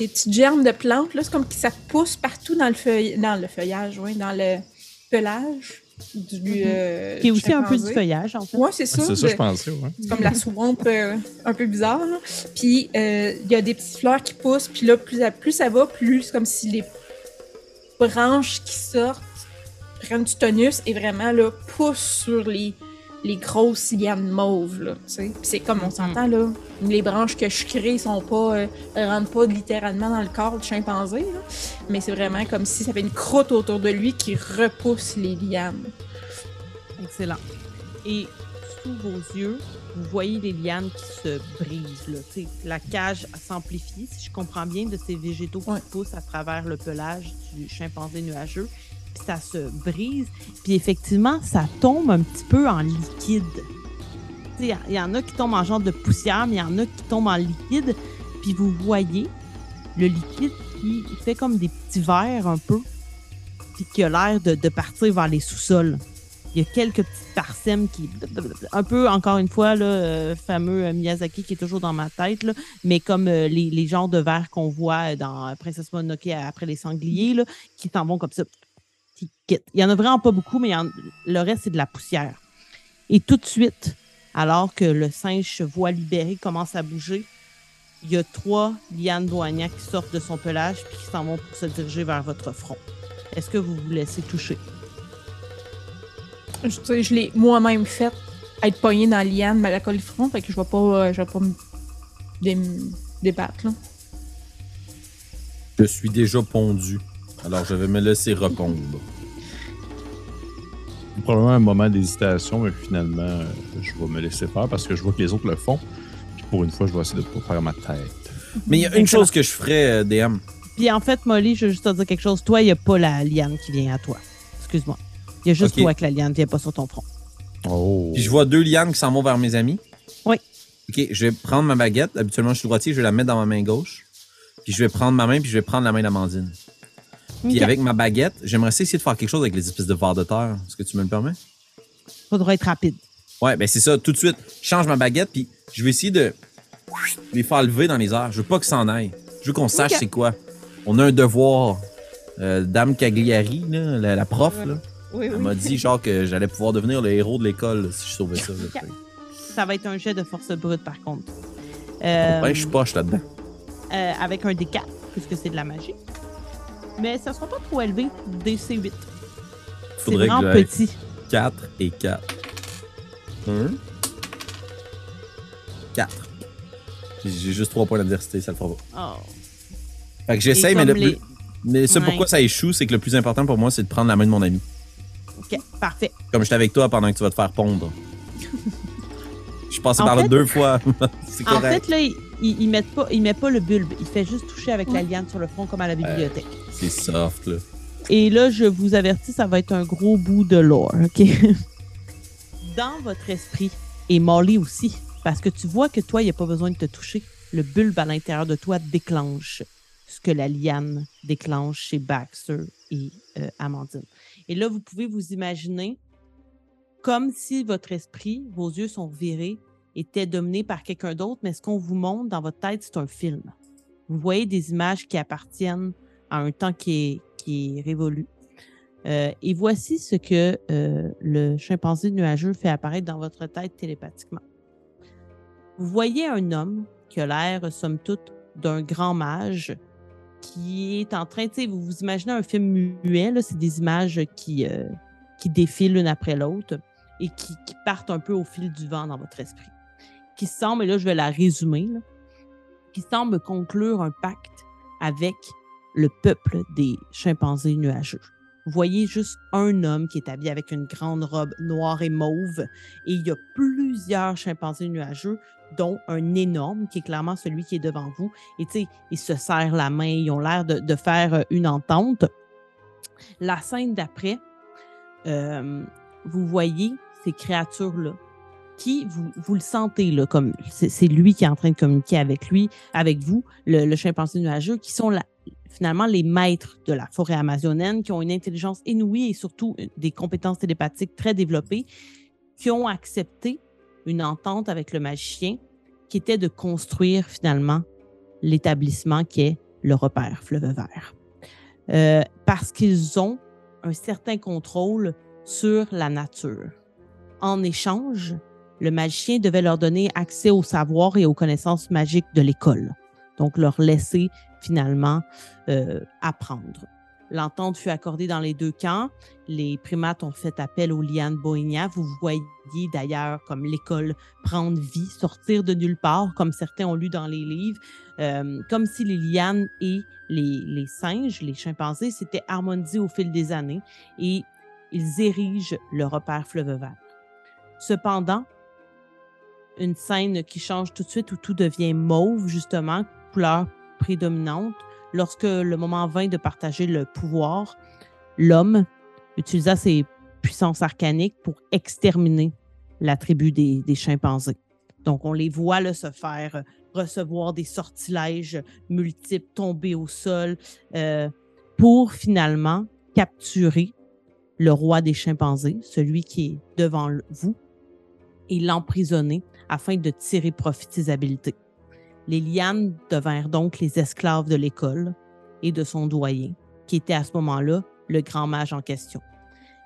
des petites germes de plantes, là. C'est comme que ça pousse partout dans le, feuille, dans le feuillage, oui, dans le pelage du. euh, Qui est aussi un peu du feuillage, en fait. Ouais, c'est ça. c'est ça, je pensais, ouais. C'est comme la swamp euh, un peu bizarre. là. Puis euh, il y a des petites fleurs qui poussent, puis là, plus, à- plus ça va, plus c'est comme si les branches qui sortent prennent du tonus et vraiment là, poussent sur les, les grosses lianes mauves. Là, tu sais. Puis c'est comme on s'entend, là, les branches que je crée sont pas, euh, rentrent pas littéralement dans le corps du chimpanzé, là. mais c'est vraiment comme si ça fait une croûte autour de lui qui repousse les lianes. Excellent. Et sous vos yeux, vous voyez les lianes qui se brisent. Là. Tu sais, La cage s'amplifie, si je comprends bien, de ces végétaux qui Ouais. poussent à travers le pelage du chimpanzé nuageux. Ça se brise. Puis effectivement, ça tombe un petit peu en liquide. Il y en a qui tombent en genre de poussière, mais il y en a qui tombent en liquide. Puis vous voyez le liquide qui fait comme des petits verres un peu, puis qui a l'air de, partir vers les sous-sols. Il y a quelques petites parsèmes qui. Un peu, encore une fois, le euh, fameux euh, Miyazaki qui est toujours dans ma tête, mais comme euh, les, les genres de verres qu'on voit dans Princesse Mononoke après les sangliers, qui s'en vont comme ça. Qui quittent. Il y en a vraiment pas beaucoup, mais il y en- le reste, c'est de la poussière. Et tout de suite, alors que le singe se voit libéré, commence à bouger, il y a trois lianes douanières qui sortent de son pelage puis qui s'en vont pour se diriger vers votre front. Est-ce que vous vous laissez toucher? Je, tu sais, je l'ai moi-même fait être pogné dans la liane, à coller le front, fait que je vais pas, euh, je vais pas me dé- débattre, là. Je suis déjà pondu. Alors, je vais me laisser repondre. Probablement un moment d'hésitation, mais finalement, je vais me laisser faire parce que je vois que les autres le font. Puis pour une fois, je vais essayer de pas faire ma tête. Mais il y a une Excellent. chose que je ferais, euh, DM. Puis en fait, Molly, je veux juste te dire quelque chose. Toi, il n'y a pas la liane qui vient à toi. Excuse-moi. Il y a juste toi que la liane ne vient pas sur ton front. Oh. Puis je vois deux lianes qui s'en vont vers mes amis. Oui. OK, je vais prendre ma baguette. Habituellement, je suis droitier, je vais la mettre dans ma main gauche. Puis je vais prendre ma main, puis je vais prendre la main d'Amandine. Puis avec ma baguette, j'aimerais essayer de faire quelque chose avec les espèces de vers de terre. Est-ce que tu me le permets? Faudra être rapide. Ouais, ben c'est ça. Tout de suite, je change ma baguette, puis je vais essayer de les faire lever dans les airs. Je veux pas que ça en aille. Je veux qu'on sache c'est quoi. On a un devoir euh, Dame Cagliari, là, la, la prof, là, Oui, elle m'a dit genre que j'allais pouvoir devenir le héros de l'école si je sauvais ça. là. Ça va être un jet de force brute, par contre. Euh, Ben, je suis poche là-dedans. euh, avec un D4, puisque c'est de la magie. Mais ça sera pas trop élevé, DC8. C'est Faudrait que vraiment j'aille petit. 4 et 4. 1. 4. J'ai juste 3 points d'adversité, ça le fera pas. Oh. Fait que j'essaye, mais le plus. les- Mais ça, Ouais. pourquoi ça échoue, c'est que le plus important pour moi, c'est de prendre la main de mon ami. OK, parfait. Comme j'étais avec toi pendant que tu vas te faire pondre. Je suis passé En par là deux fois. c'est En correct. fait, là, il, il, met pas, il met pas le bulbe. Il fait juste toucher avec la liane sur le front, comme à la bibliothèque. C'est soft, là. Et là, je vous avertis, ça va être un gros bout de lore, OK? Dans votre esprit, et Molly aussi, parce que tu vois que toi, il n'y a pas besoin de te toucher. Le bulbe à l'intérieur de toi déclenche ce que la liane déclenche chez Baxter et euh, Amandine. Et là, vous pouvez vous imaginer comme si votre esprit, vos yeux sont virés, était dominé par quelqu'un d'autre, mais ce qu'on vous montre dans votre tête, c'est un film. Vous voyez des images qui appartiennent à un temps qui est, qui révolu. Euh, et voici ce que euh, le chimpanzé nuageux fait apparaître dans votre tête télépathiquement. Vous voyez un homme qui a l'air, somme toute, d'un grand mage qui est en train, tu vous vous imaginez un film muet, c'est des images qui, euh, qui défilent l'une après l'autre et qui partent un peu au fil du vent dans votre esprit. Qui semble, et là je vais la résumer, qui semble conclure un pacte avec le peuple des chimpanzés nuageux. Vous voyez juste un homme qui est habillé avec une grande robe noire et mauve et il y a plusieurs chimpanzés nuageux dont un énorme qui est clairement celui qui est devant vous. Et tu sais, ils se serrent la main, ils ont l'air de, de faire euh, une entente. La scène d'après, euh, vous voyez ces créatures-là qui, vous, vous le sentez, là, comme c'est lui qui est en train de communiquer avec lui, avec vous, le, le chimpanzé nuageux, qui sont finalement les maîtres de la forêt amazonienne, qui ont une intelligence inouïe et surtout des compétences télépathiques très développées, qui ont accepté une entente avec le magicien qui était de construire finalement l'établissement qui est le repère Fleuve Vert. Euh, parce qu'ils ont un certain contrôle sur la nature. En échange, le magicien devait leur donner accès au savoir et aux connaissances magiques de l'école. Donc, leur laisser finalement euh, apprendre. L'entente fut accordée dans les deux camps. Les primates ont fait appel aux lianes Bohénia. Vous voyez d'ailleurs comme l'école prendre vie, sortir de nulle part, comme certains ont lu dans les livres, euh, comme si les lianes et les, singes, les chimpanzés, s'étaient harmonisés au fil des années et ils érigent le repère fleuve vert. Cependant, une scène qui change tout de suite où tout devient mauve, justement, couleur prédominante, lorsque le moment vint de partager le pouvoir, l'homme utilisa ses puissances arcaniques pour exterminer la tribu des, chimpanzés. Donc, on les voit là, se faire recevoir des sortilèges multiples, tomber au sol, euh, pour finalement capturer le roi des chimpanzés, celui qui est devant vous, et l'emprisonner afin de tirer profit de ses habiletés. Les lianes devinrent donc les esclaves de l'école et de son doyen, qui était à ce moment-là le grand mage en question.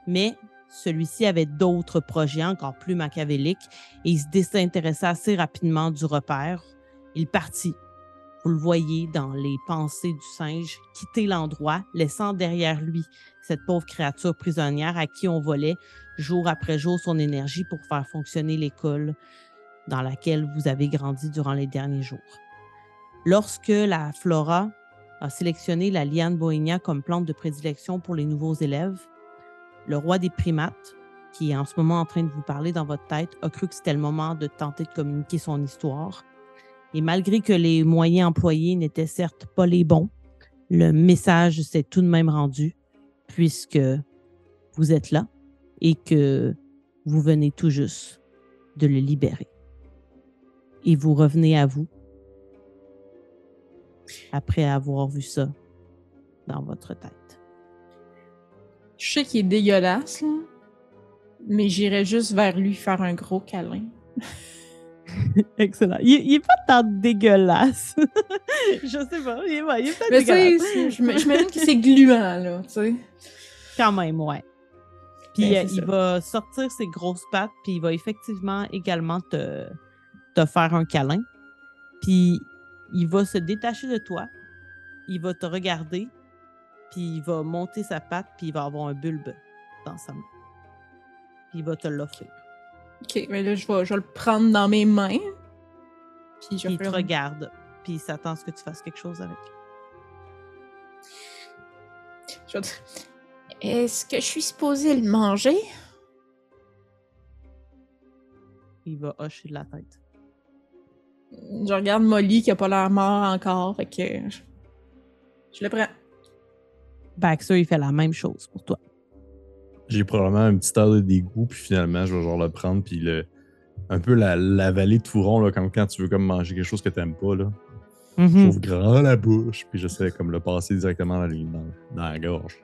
Mais celui-ci avait d'autres projets encore plus machiavéliques et il se désintéressa assez rapidement du repère. Il partit, vous le voyez dans les pensées du singe, quitter l'endroit, laissant derrière lui cette pauvre créature prisonnière à qui on volait jour après jour son énergie pour faire fonctionner l'école dans laquelle vous avez grandi durant les derniers jours. Lorsque la Flora a sélectionné la liane bohénia comme plante de prédilection pour les nouveaux élèves, le roi des primates, qui est en ce moment en train de vous parler dans votre tête, a cru que c'était le moment de tenter de communiquer son histoire. Et malgré que les moyens employés n'étaient certes pas les bons, le message s'est tout de même rendu, puisque vous êtes là et que vous venez tout juste de le libérer. Et vous revenez à vous après avoir vu ça dans votre tête. Je sais qu'il est dégueulasse, là, mais j'irais juste vers lui faire un gros câlin. Excellent. Il, il est pas tant dégueulasse. je sais pas. Il est, il est peut-être Mais dégueulasse. je j'imagine que c'est gluant, là, tu sais. Quand même, ouais. Puis Ben, euh, il ça. va sortir ses grosses pattes, puis il va effectivement également te, te faire un câlin. Puis il va se détacher de toi, il va te regarder, puis il va monter sa patte, puis il va avoir un bulbe dans sa main. Puis il va te l'offrir. Ok, mais là, je vais, je vais le prendre dans mes mains. Puis je il vais te regarde, puis il s'attend à ce que tu fasses quelque chose avec. je Est-ce que je suis supposée le manger? Il va hocher de la tête. Je regarde Molly qui a pas l'air mort encore, fait que je, je le prends. Baxter, il fait la même chose pour toi. J'ai probablement un petit air de dégoût, puis finalement, je vais genre le prendre, puis le, un peu la, l'avaler tout rond, là, comme quand tu veux comme manger quelque chose que t'aimes pas, là. Mhm. Je trouve grand la bouche, puis j'essaie comme le passer directement dans, les- dans, dans la gorge.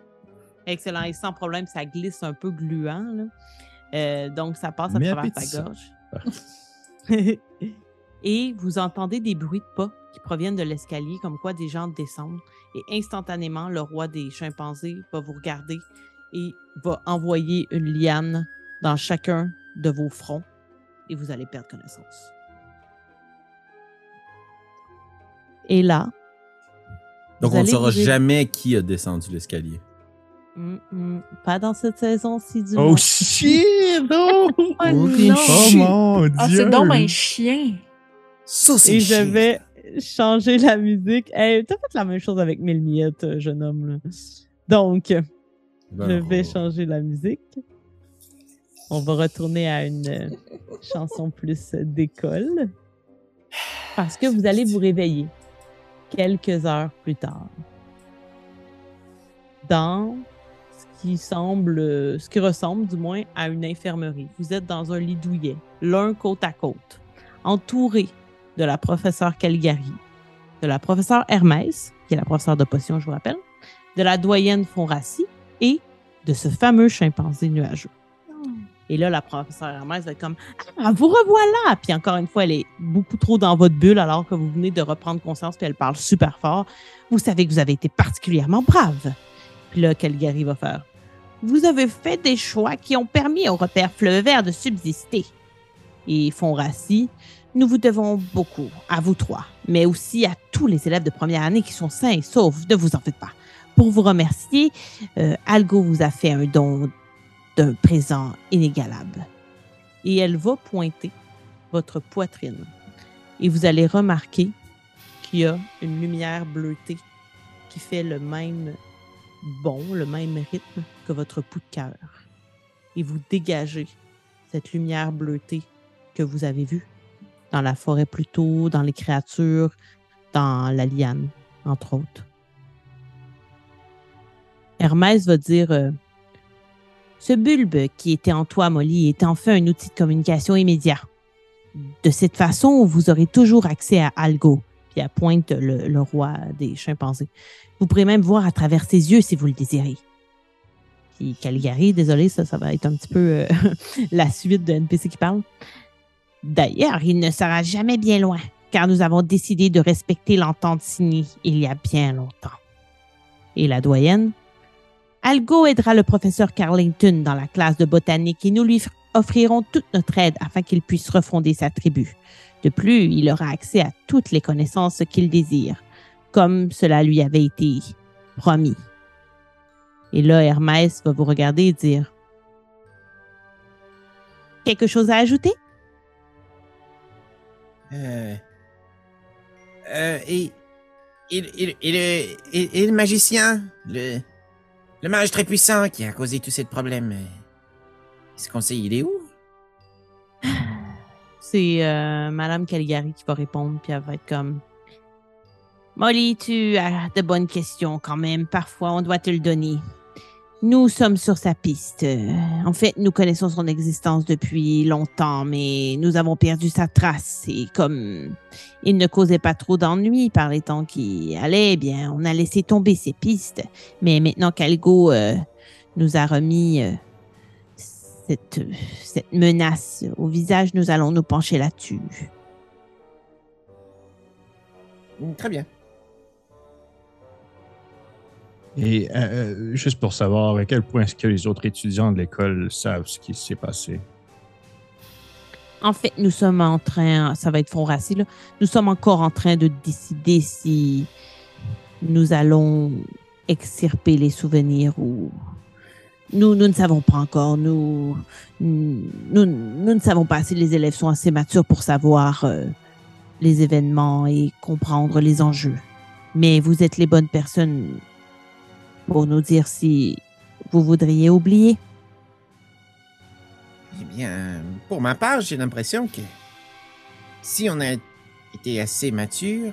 Excellent. Et sans problème, ça glisse un peu gluant. là. Euh, donc, ça passe à Mais travers ta gorge. Et vous entendez des bruits de pas qui proviennent de l'escalier, comme quoi des gens descendent. Et instantanément, le roi des chimpanzés va vous regarder et va envoyer une liane dans chacun de vos fronts. Et vous allez perdre connaissance. Et là, Donc, on ne saura vous jamais qui a descendu l'escalier. hum, hum, pas dans cette saison-ci du Oh shit! Non! Oh Oh non! mon dieu! Ah, c'est donc un chien! Ça, c'est Et je vais changer la musique. Hey, T'as fait la même chose avec Mille Miettes, euh, jeune homme. là. Donc, je Ben, vais on- changer la musique. On va retourner à une euh, chanson plus d'école. Parce que vous allez vous réveiller quelques heures plus tard. Dans ce qui semble, ce qui ressemble du moins à une infirmerie. Vous êtes dans un lit douillet, l'un côte à côte, entouré de la professeure Caligari, de la professeure Hermès, qui est la professeure de potions, je vous rappelle, de la doyenne Fonrassi et de ce fameux chimpanzé nuageux. Et là, la professeure Hermès va être comme Ah, vous revoilà! Puis encore une fois, elle est beaucoup trop dans votre bulle alors que vous venez de reprendre conscience, puis elle parle super fort. Vous savez que vous avez été particulièrement brave. Puis là, Caligari va faire Vous avez fait des choix qui ont permis au repère Fleuve Vert de subsister. Et Fonrassi, nous vous devons beaucoup, à vous trois, mais aussi à tous les élèves de première année qui sont sains et saufs. Ne vous en faites pas. Pour vous remercier, euh, Algo vous a fait un don d'un présent inégalable. Et elle va pointer votre poitrine. Et vous allez remarquer qu'il y a une lumière bleutée qui fait le même bon, le même rythme que votre pouls de cœur. Et vous dégagez cette lumière bleutée que vous avez vue dans la forêt plus tôt, dans les créatures, dans la liane, entre autres. Hermès va dire euh, Ce bulbe qui était en toi, Molly, est enfin un outil de communication immédiat. De cette façon, vous aurez toujours accès à Algo, puis à pointe le, le roi des chimpanzés. Vous pourrez même voir à travers ses yeux si vous le désirez. Puis Caligari, désolé, ça, ça va être un petit peu euh, la suite de NPC qui parle. D'ailleurs, il ne sera jamais bien loin, car nous avons décidé de respecter l'entente signée il y a bien longtemps. Et la doyenne? Algo aidera le professeur Carlington dans la classe de botanique et nous lui offrirons toute notre aide afin qu'il puisse refonder sa tribu. De plus, il aura accès à toutes les connaissances qu'il désire, comme cela lui avait été promis. Et là, Hermès va vous regarder et dire Quelque chose à ajouter? Euh... Euh, et... Et, et- le, et, le magicien, le, mage très puissant qui a causé tous ces problèmes, qu'on sait il est où? C'est euh, Madame Caligari qui va répondre, puis elle va être comme Molly, tu as de bonnes questions quand même. Parfois, on doit te le donner. Nous sommes sur sa piste. En fait, nous connaissons son existence depuis longtemps, mais nous avons perdu sa trace. Et comme il ne causait pas trop d'ennuis par les temps qui allaient, eh bien, on a laissé tomber ses pistes. Mais maintenant qu'Algo euh, nous a remis euh, cette, cette menace au visage, nous allons nous pencher là-dessus. Très bien. Et euh, euh, juste pour savoir à quel point est-ce que les autres étudiants de l'école savent ce qui s'est passé? En fait, nous sommes en train, ça va être fond racé, là. Nous sommes encore en train de décider si nous allons extirper les souvenirs ou. Nous, nous ne savons pas encore. Nous, nous, nous ne savons pas si les élèves sont assez matures pour savoir euh, les événements et comprendre les enjeux. Mais vous êtes les bonnes personnes pour nous dire si vous voudriez oublier. Eh bien, pour ma part, j'ai l'impression que si on a été assez mature,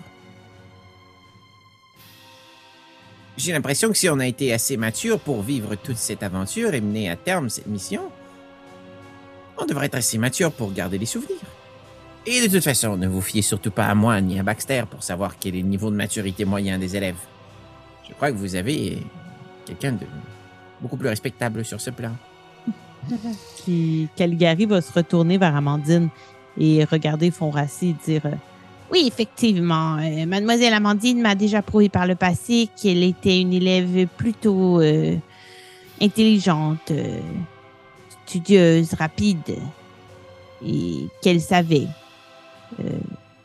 j'ai l'impression que si on a été assez mature pour vivre toute cette aventure et mener à terme cette mission, on devrait être assez mature pour garder les souvenirs. Et de toute façon, ne vous fiez surtout pas à moi ni à Baxter pour savoir quel est le niveau de maturité moyen des élèves. Je crois que vous avez quelqu'un de beaucoup plus respectable sur ce plan. Puis Caligari va se retourner vers Amandine et regarder Fonrassi et dire euh, Oui, effectivement, euh, Mademoiselle Amandine m'a déjà prouvé par le passé qu'elle était une élève plutôt euh, intelligente, euh, studieuse, rapide et qu'elle savait euh,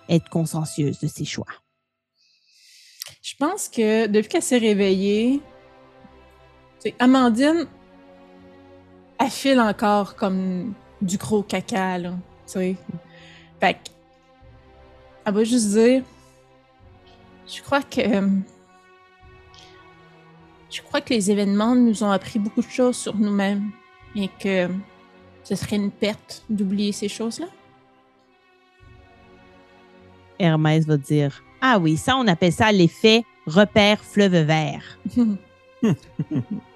être consciencieuse de ses choix. Je pense que depuis qu'elle s'est réveillée, Amandine, elle file encore comme du gros caca, là. Tu sais. Fait que, elle va juste dire Je crois que. Je crois que les événements nous ont appris beaucoup de choses sur nous-mêmes et que ce serait une perte d'oublier ces choses-là. Hermès va dire Ah oui, ça, on appelle ça l'effet repère fleuve vert.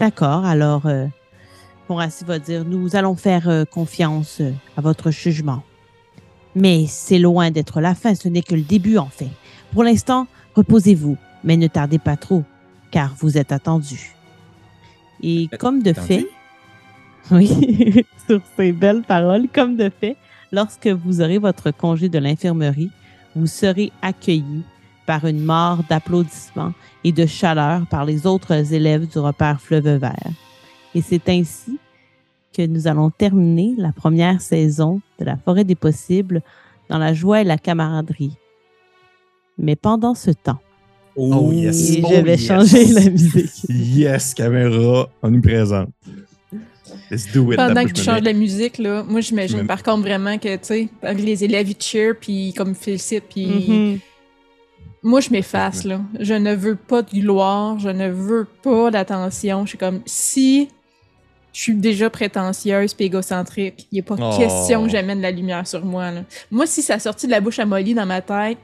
D'accord, alors euh, Fonrassi va dire Nous allons faire euh, confiance euh, à votre jugement. Mais c'est loin d'être la fin, ce n'est que le début en fait. Pour l'instant, reposez-vous, mais ne tardez pas trop, car vous êtes attendu. Et comme de fait, oui, sur ces belles paroles, comme de fait, lorsque vous aurez votre congé de l'infirmerie, vous serez accueilli par une mort d'applaudissements et de chaleur par les autres élèves du repère Fleuve Vert. Et c'est ainsi que nous allons terminer la première saison de la Forêt des Possibles dans la joie et la camaraderie. Mais pendant ce temps, Oh, yes. et Oh, je vais yes. changer la musique. Yes, caméra, on nous présente. Let's do it. Pendant que tu changes la musique, là, moi j'imagine Me- par contre vraiment que, tu sais, les élèves ils cheer, puis comme félicitent, puis Mhm. Moi je m'efface, là. Je ne veux pas de gloire, je ne veux pas d'attention. Je suis comme, si je suis déjà prétentieuse puis égocentrique, il n'y a pas Oh. question que j'amène la lumière sur moi, là. Moi, si ça sortit de la bouche à Molly dans ma tête,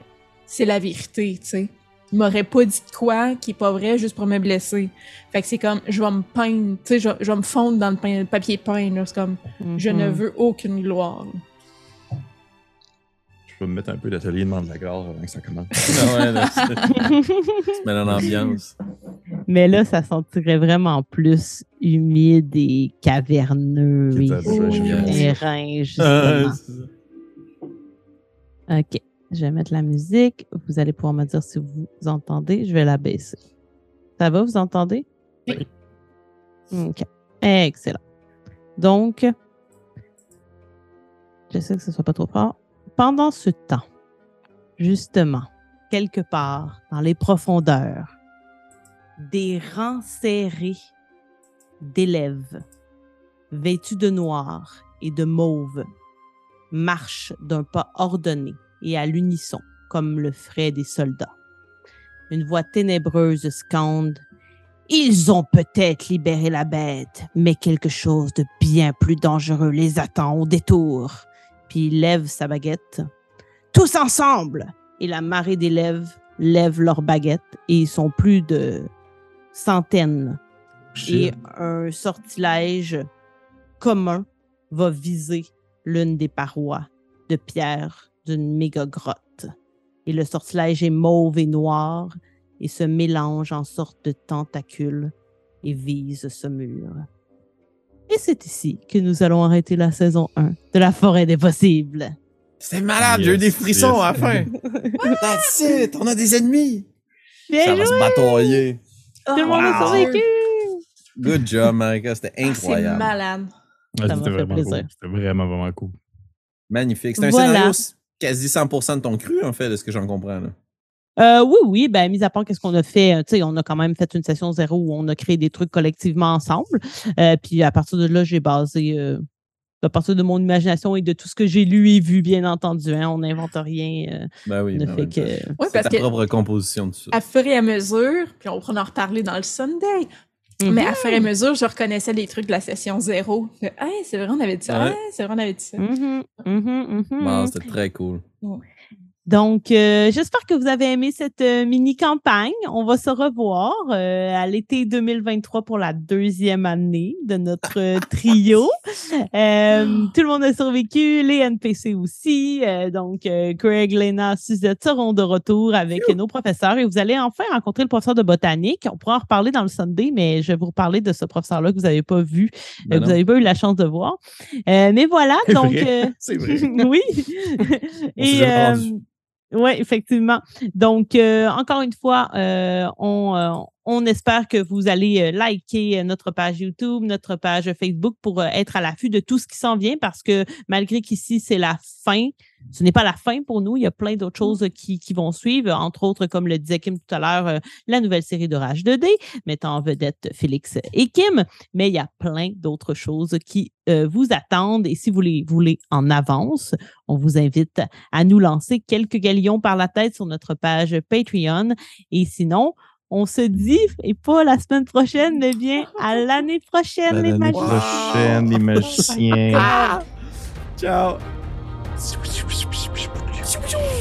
c'est la vérité, tu sais. Il m'aurait pas dit de quoi qui est pas vrai juste pour me blesser. Fait que c'est comme, je vais me peindre, tu sais, je, je vais me fondre dans le, pein- le papier peint, là. C'est comme, je ne Mhm. veux aucune gloire. Peux me mettre un peu d'atelier de de la gare avant que ça commence. Ah ouais, là, te mets dans l'ambiance. Mais là, ça sentirait vraiment plus humide et caverneux et justement. OK. Je vais mettre la musique. Vous allez pouvoir me dire si vous entendez. Je vais la baisser. Ça va, vous entendez? Oui. OK. Excellent. Donc, j'essaie que ce soit pas trop fort. Pendant ce temps, justement, quelque part dans les profondeurs, des rangs serrés d'élèves vêtus de noir et de mauve marchent d'un pas ordonné et à l'unisson, comme le feraient des soldats. Une voix ténébreuse scande Ils ont peut-être libéré la bête, mais quelque chose de bien plus dangereux les attend au détour. Puis il lève sa baguette. Tous ensemble! Et la marée d'élèves lève leurs baguettes et ils sont plus de centaines et un sortilège commun va viser l'une des parois de pierre d'une méga grotte. Et le sortilège est mauve et noir et se mélange en sorte de tentacule et vise ce mur. Et c'est ici que nous allons arrêter la saison 1 de la forêt des possibles. C'était malade, j'ai eu des frissons yes. à la fin. That's it, on a des ennemis. Bien Ça va joué, se batailler. tout le monde a Wow. survécu. Good job, Marika. C'était Ah, c'est incroyable. malade. Ouais, C'était vraiment plaisir. cool. C'était vraiment, vraiment cool. Magnifique. C'est un Voilà. scénario quasi 100% de ton cru, en fait, de ce que j'en comprends. Là. Euh, oui, oui, ben, mis à part qu'est-ce qu'on a fait, euh, tu sais, on a quand même fait une session zéro où on a créé des trucs collectivement ensemble. Euh, puis à partir de là, j'ai basé euh, à partir de mon imagination et de tout ce que j'ai lu et vu, bien entendu. Hein, on n'invente rien. euh, Ben oui. on a ben fait oui, que. Oui, C'est parce ta que propre composition de ça. à fur et à mesure, puis on pourra en reparler dans le Sunday, mais à fur et à mesure, je reconnaissais les trucs de la session zéro. Hey, c'est vrai, on avait dit ça. Ouais. Hey, c'est vrai, on avait dit ça. Mhm, mhm, mhm. Bon, c'était très cool. Donc, euh, j'espère que vous avez aimé cette euh, mini-campagne. On va se revoir euh, à l'été 2023 pour la deuxième année de notre euh, trio. Euh, tout le monde a survécu, les NPC aussi. Euh, donc, euh, Greg, Lena, Suzette seront de retour avec nos professeurs et vous allez enfin rencontrer le professeur de botanique. On pourra en reparler dans le Sunday, mais je vais vous reparler de ce professeur-là que vous n'avez pas vu, euh, Ben que vous n'avez pas eu la chance de voir. Euh, mais voilà, donc... vrai. euh, C'est vrai. oui. On oui, effectivement. Donc, euh, encore une fois, euh, on, euh, on espère que vous allez liker notre page YouTube, notre page Facebook pour être à l'affût de tout ce qui s'en vient parce que malgré qu'ici, c'est la fin, ce n'est pas la fin pour nous. Il y a plein d'autres choses qui, qui vont suivre, entre autres, comme le disait Kim tout à l'heure, euh, la nouvelle série de Rage 2D, mettant en vedette Félix et Kim. Mais il y a plein d'autres choses qui euh, vous attendent. Et si vous les voulez en avance, on vous invite à nous lancer quelques galions par la tête sur notre page Patreon. Et sinon, on se dit, et pas la semaine prochaine, mais bien à l'année prochaine, À les l'année magiciens. prochaine, les magiciens. Ciao! シュプシュプシュプシュプシュプシュプシュ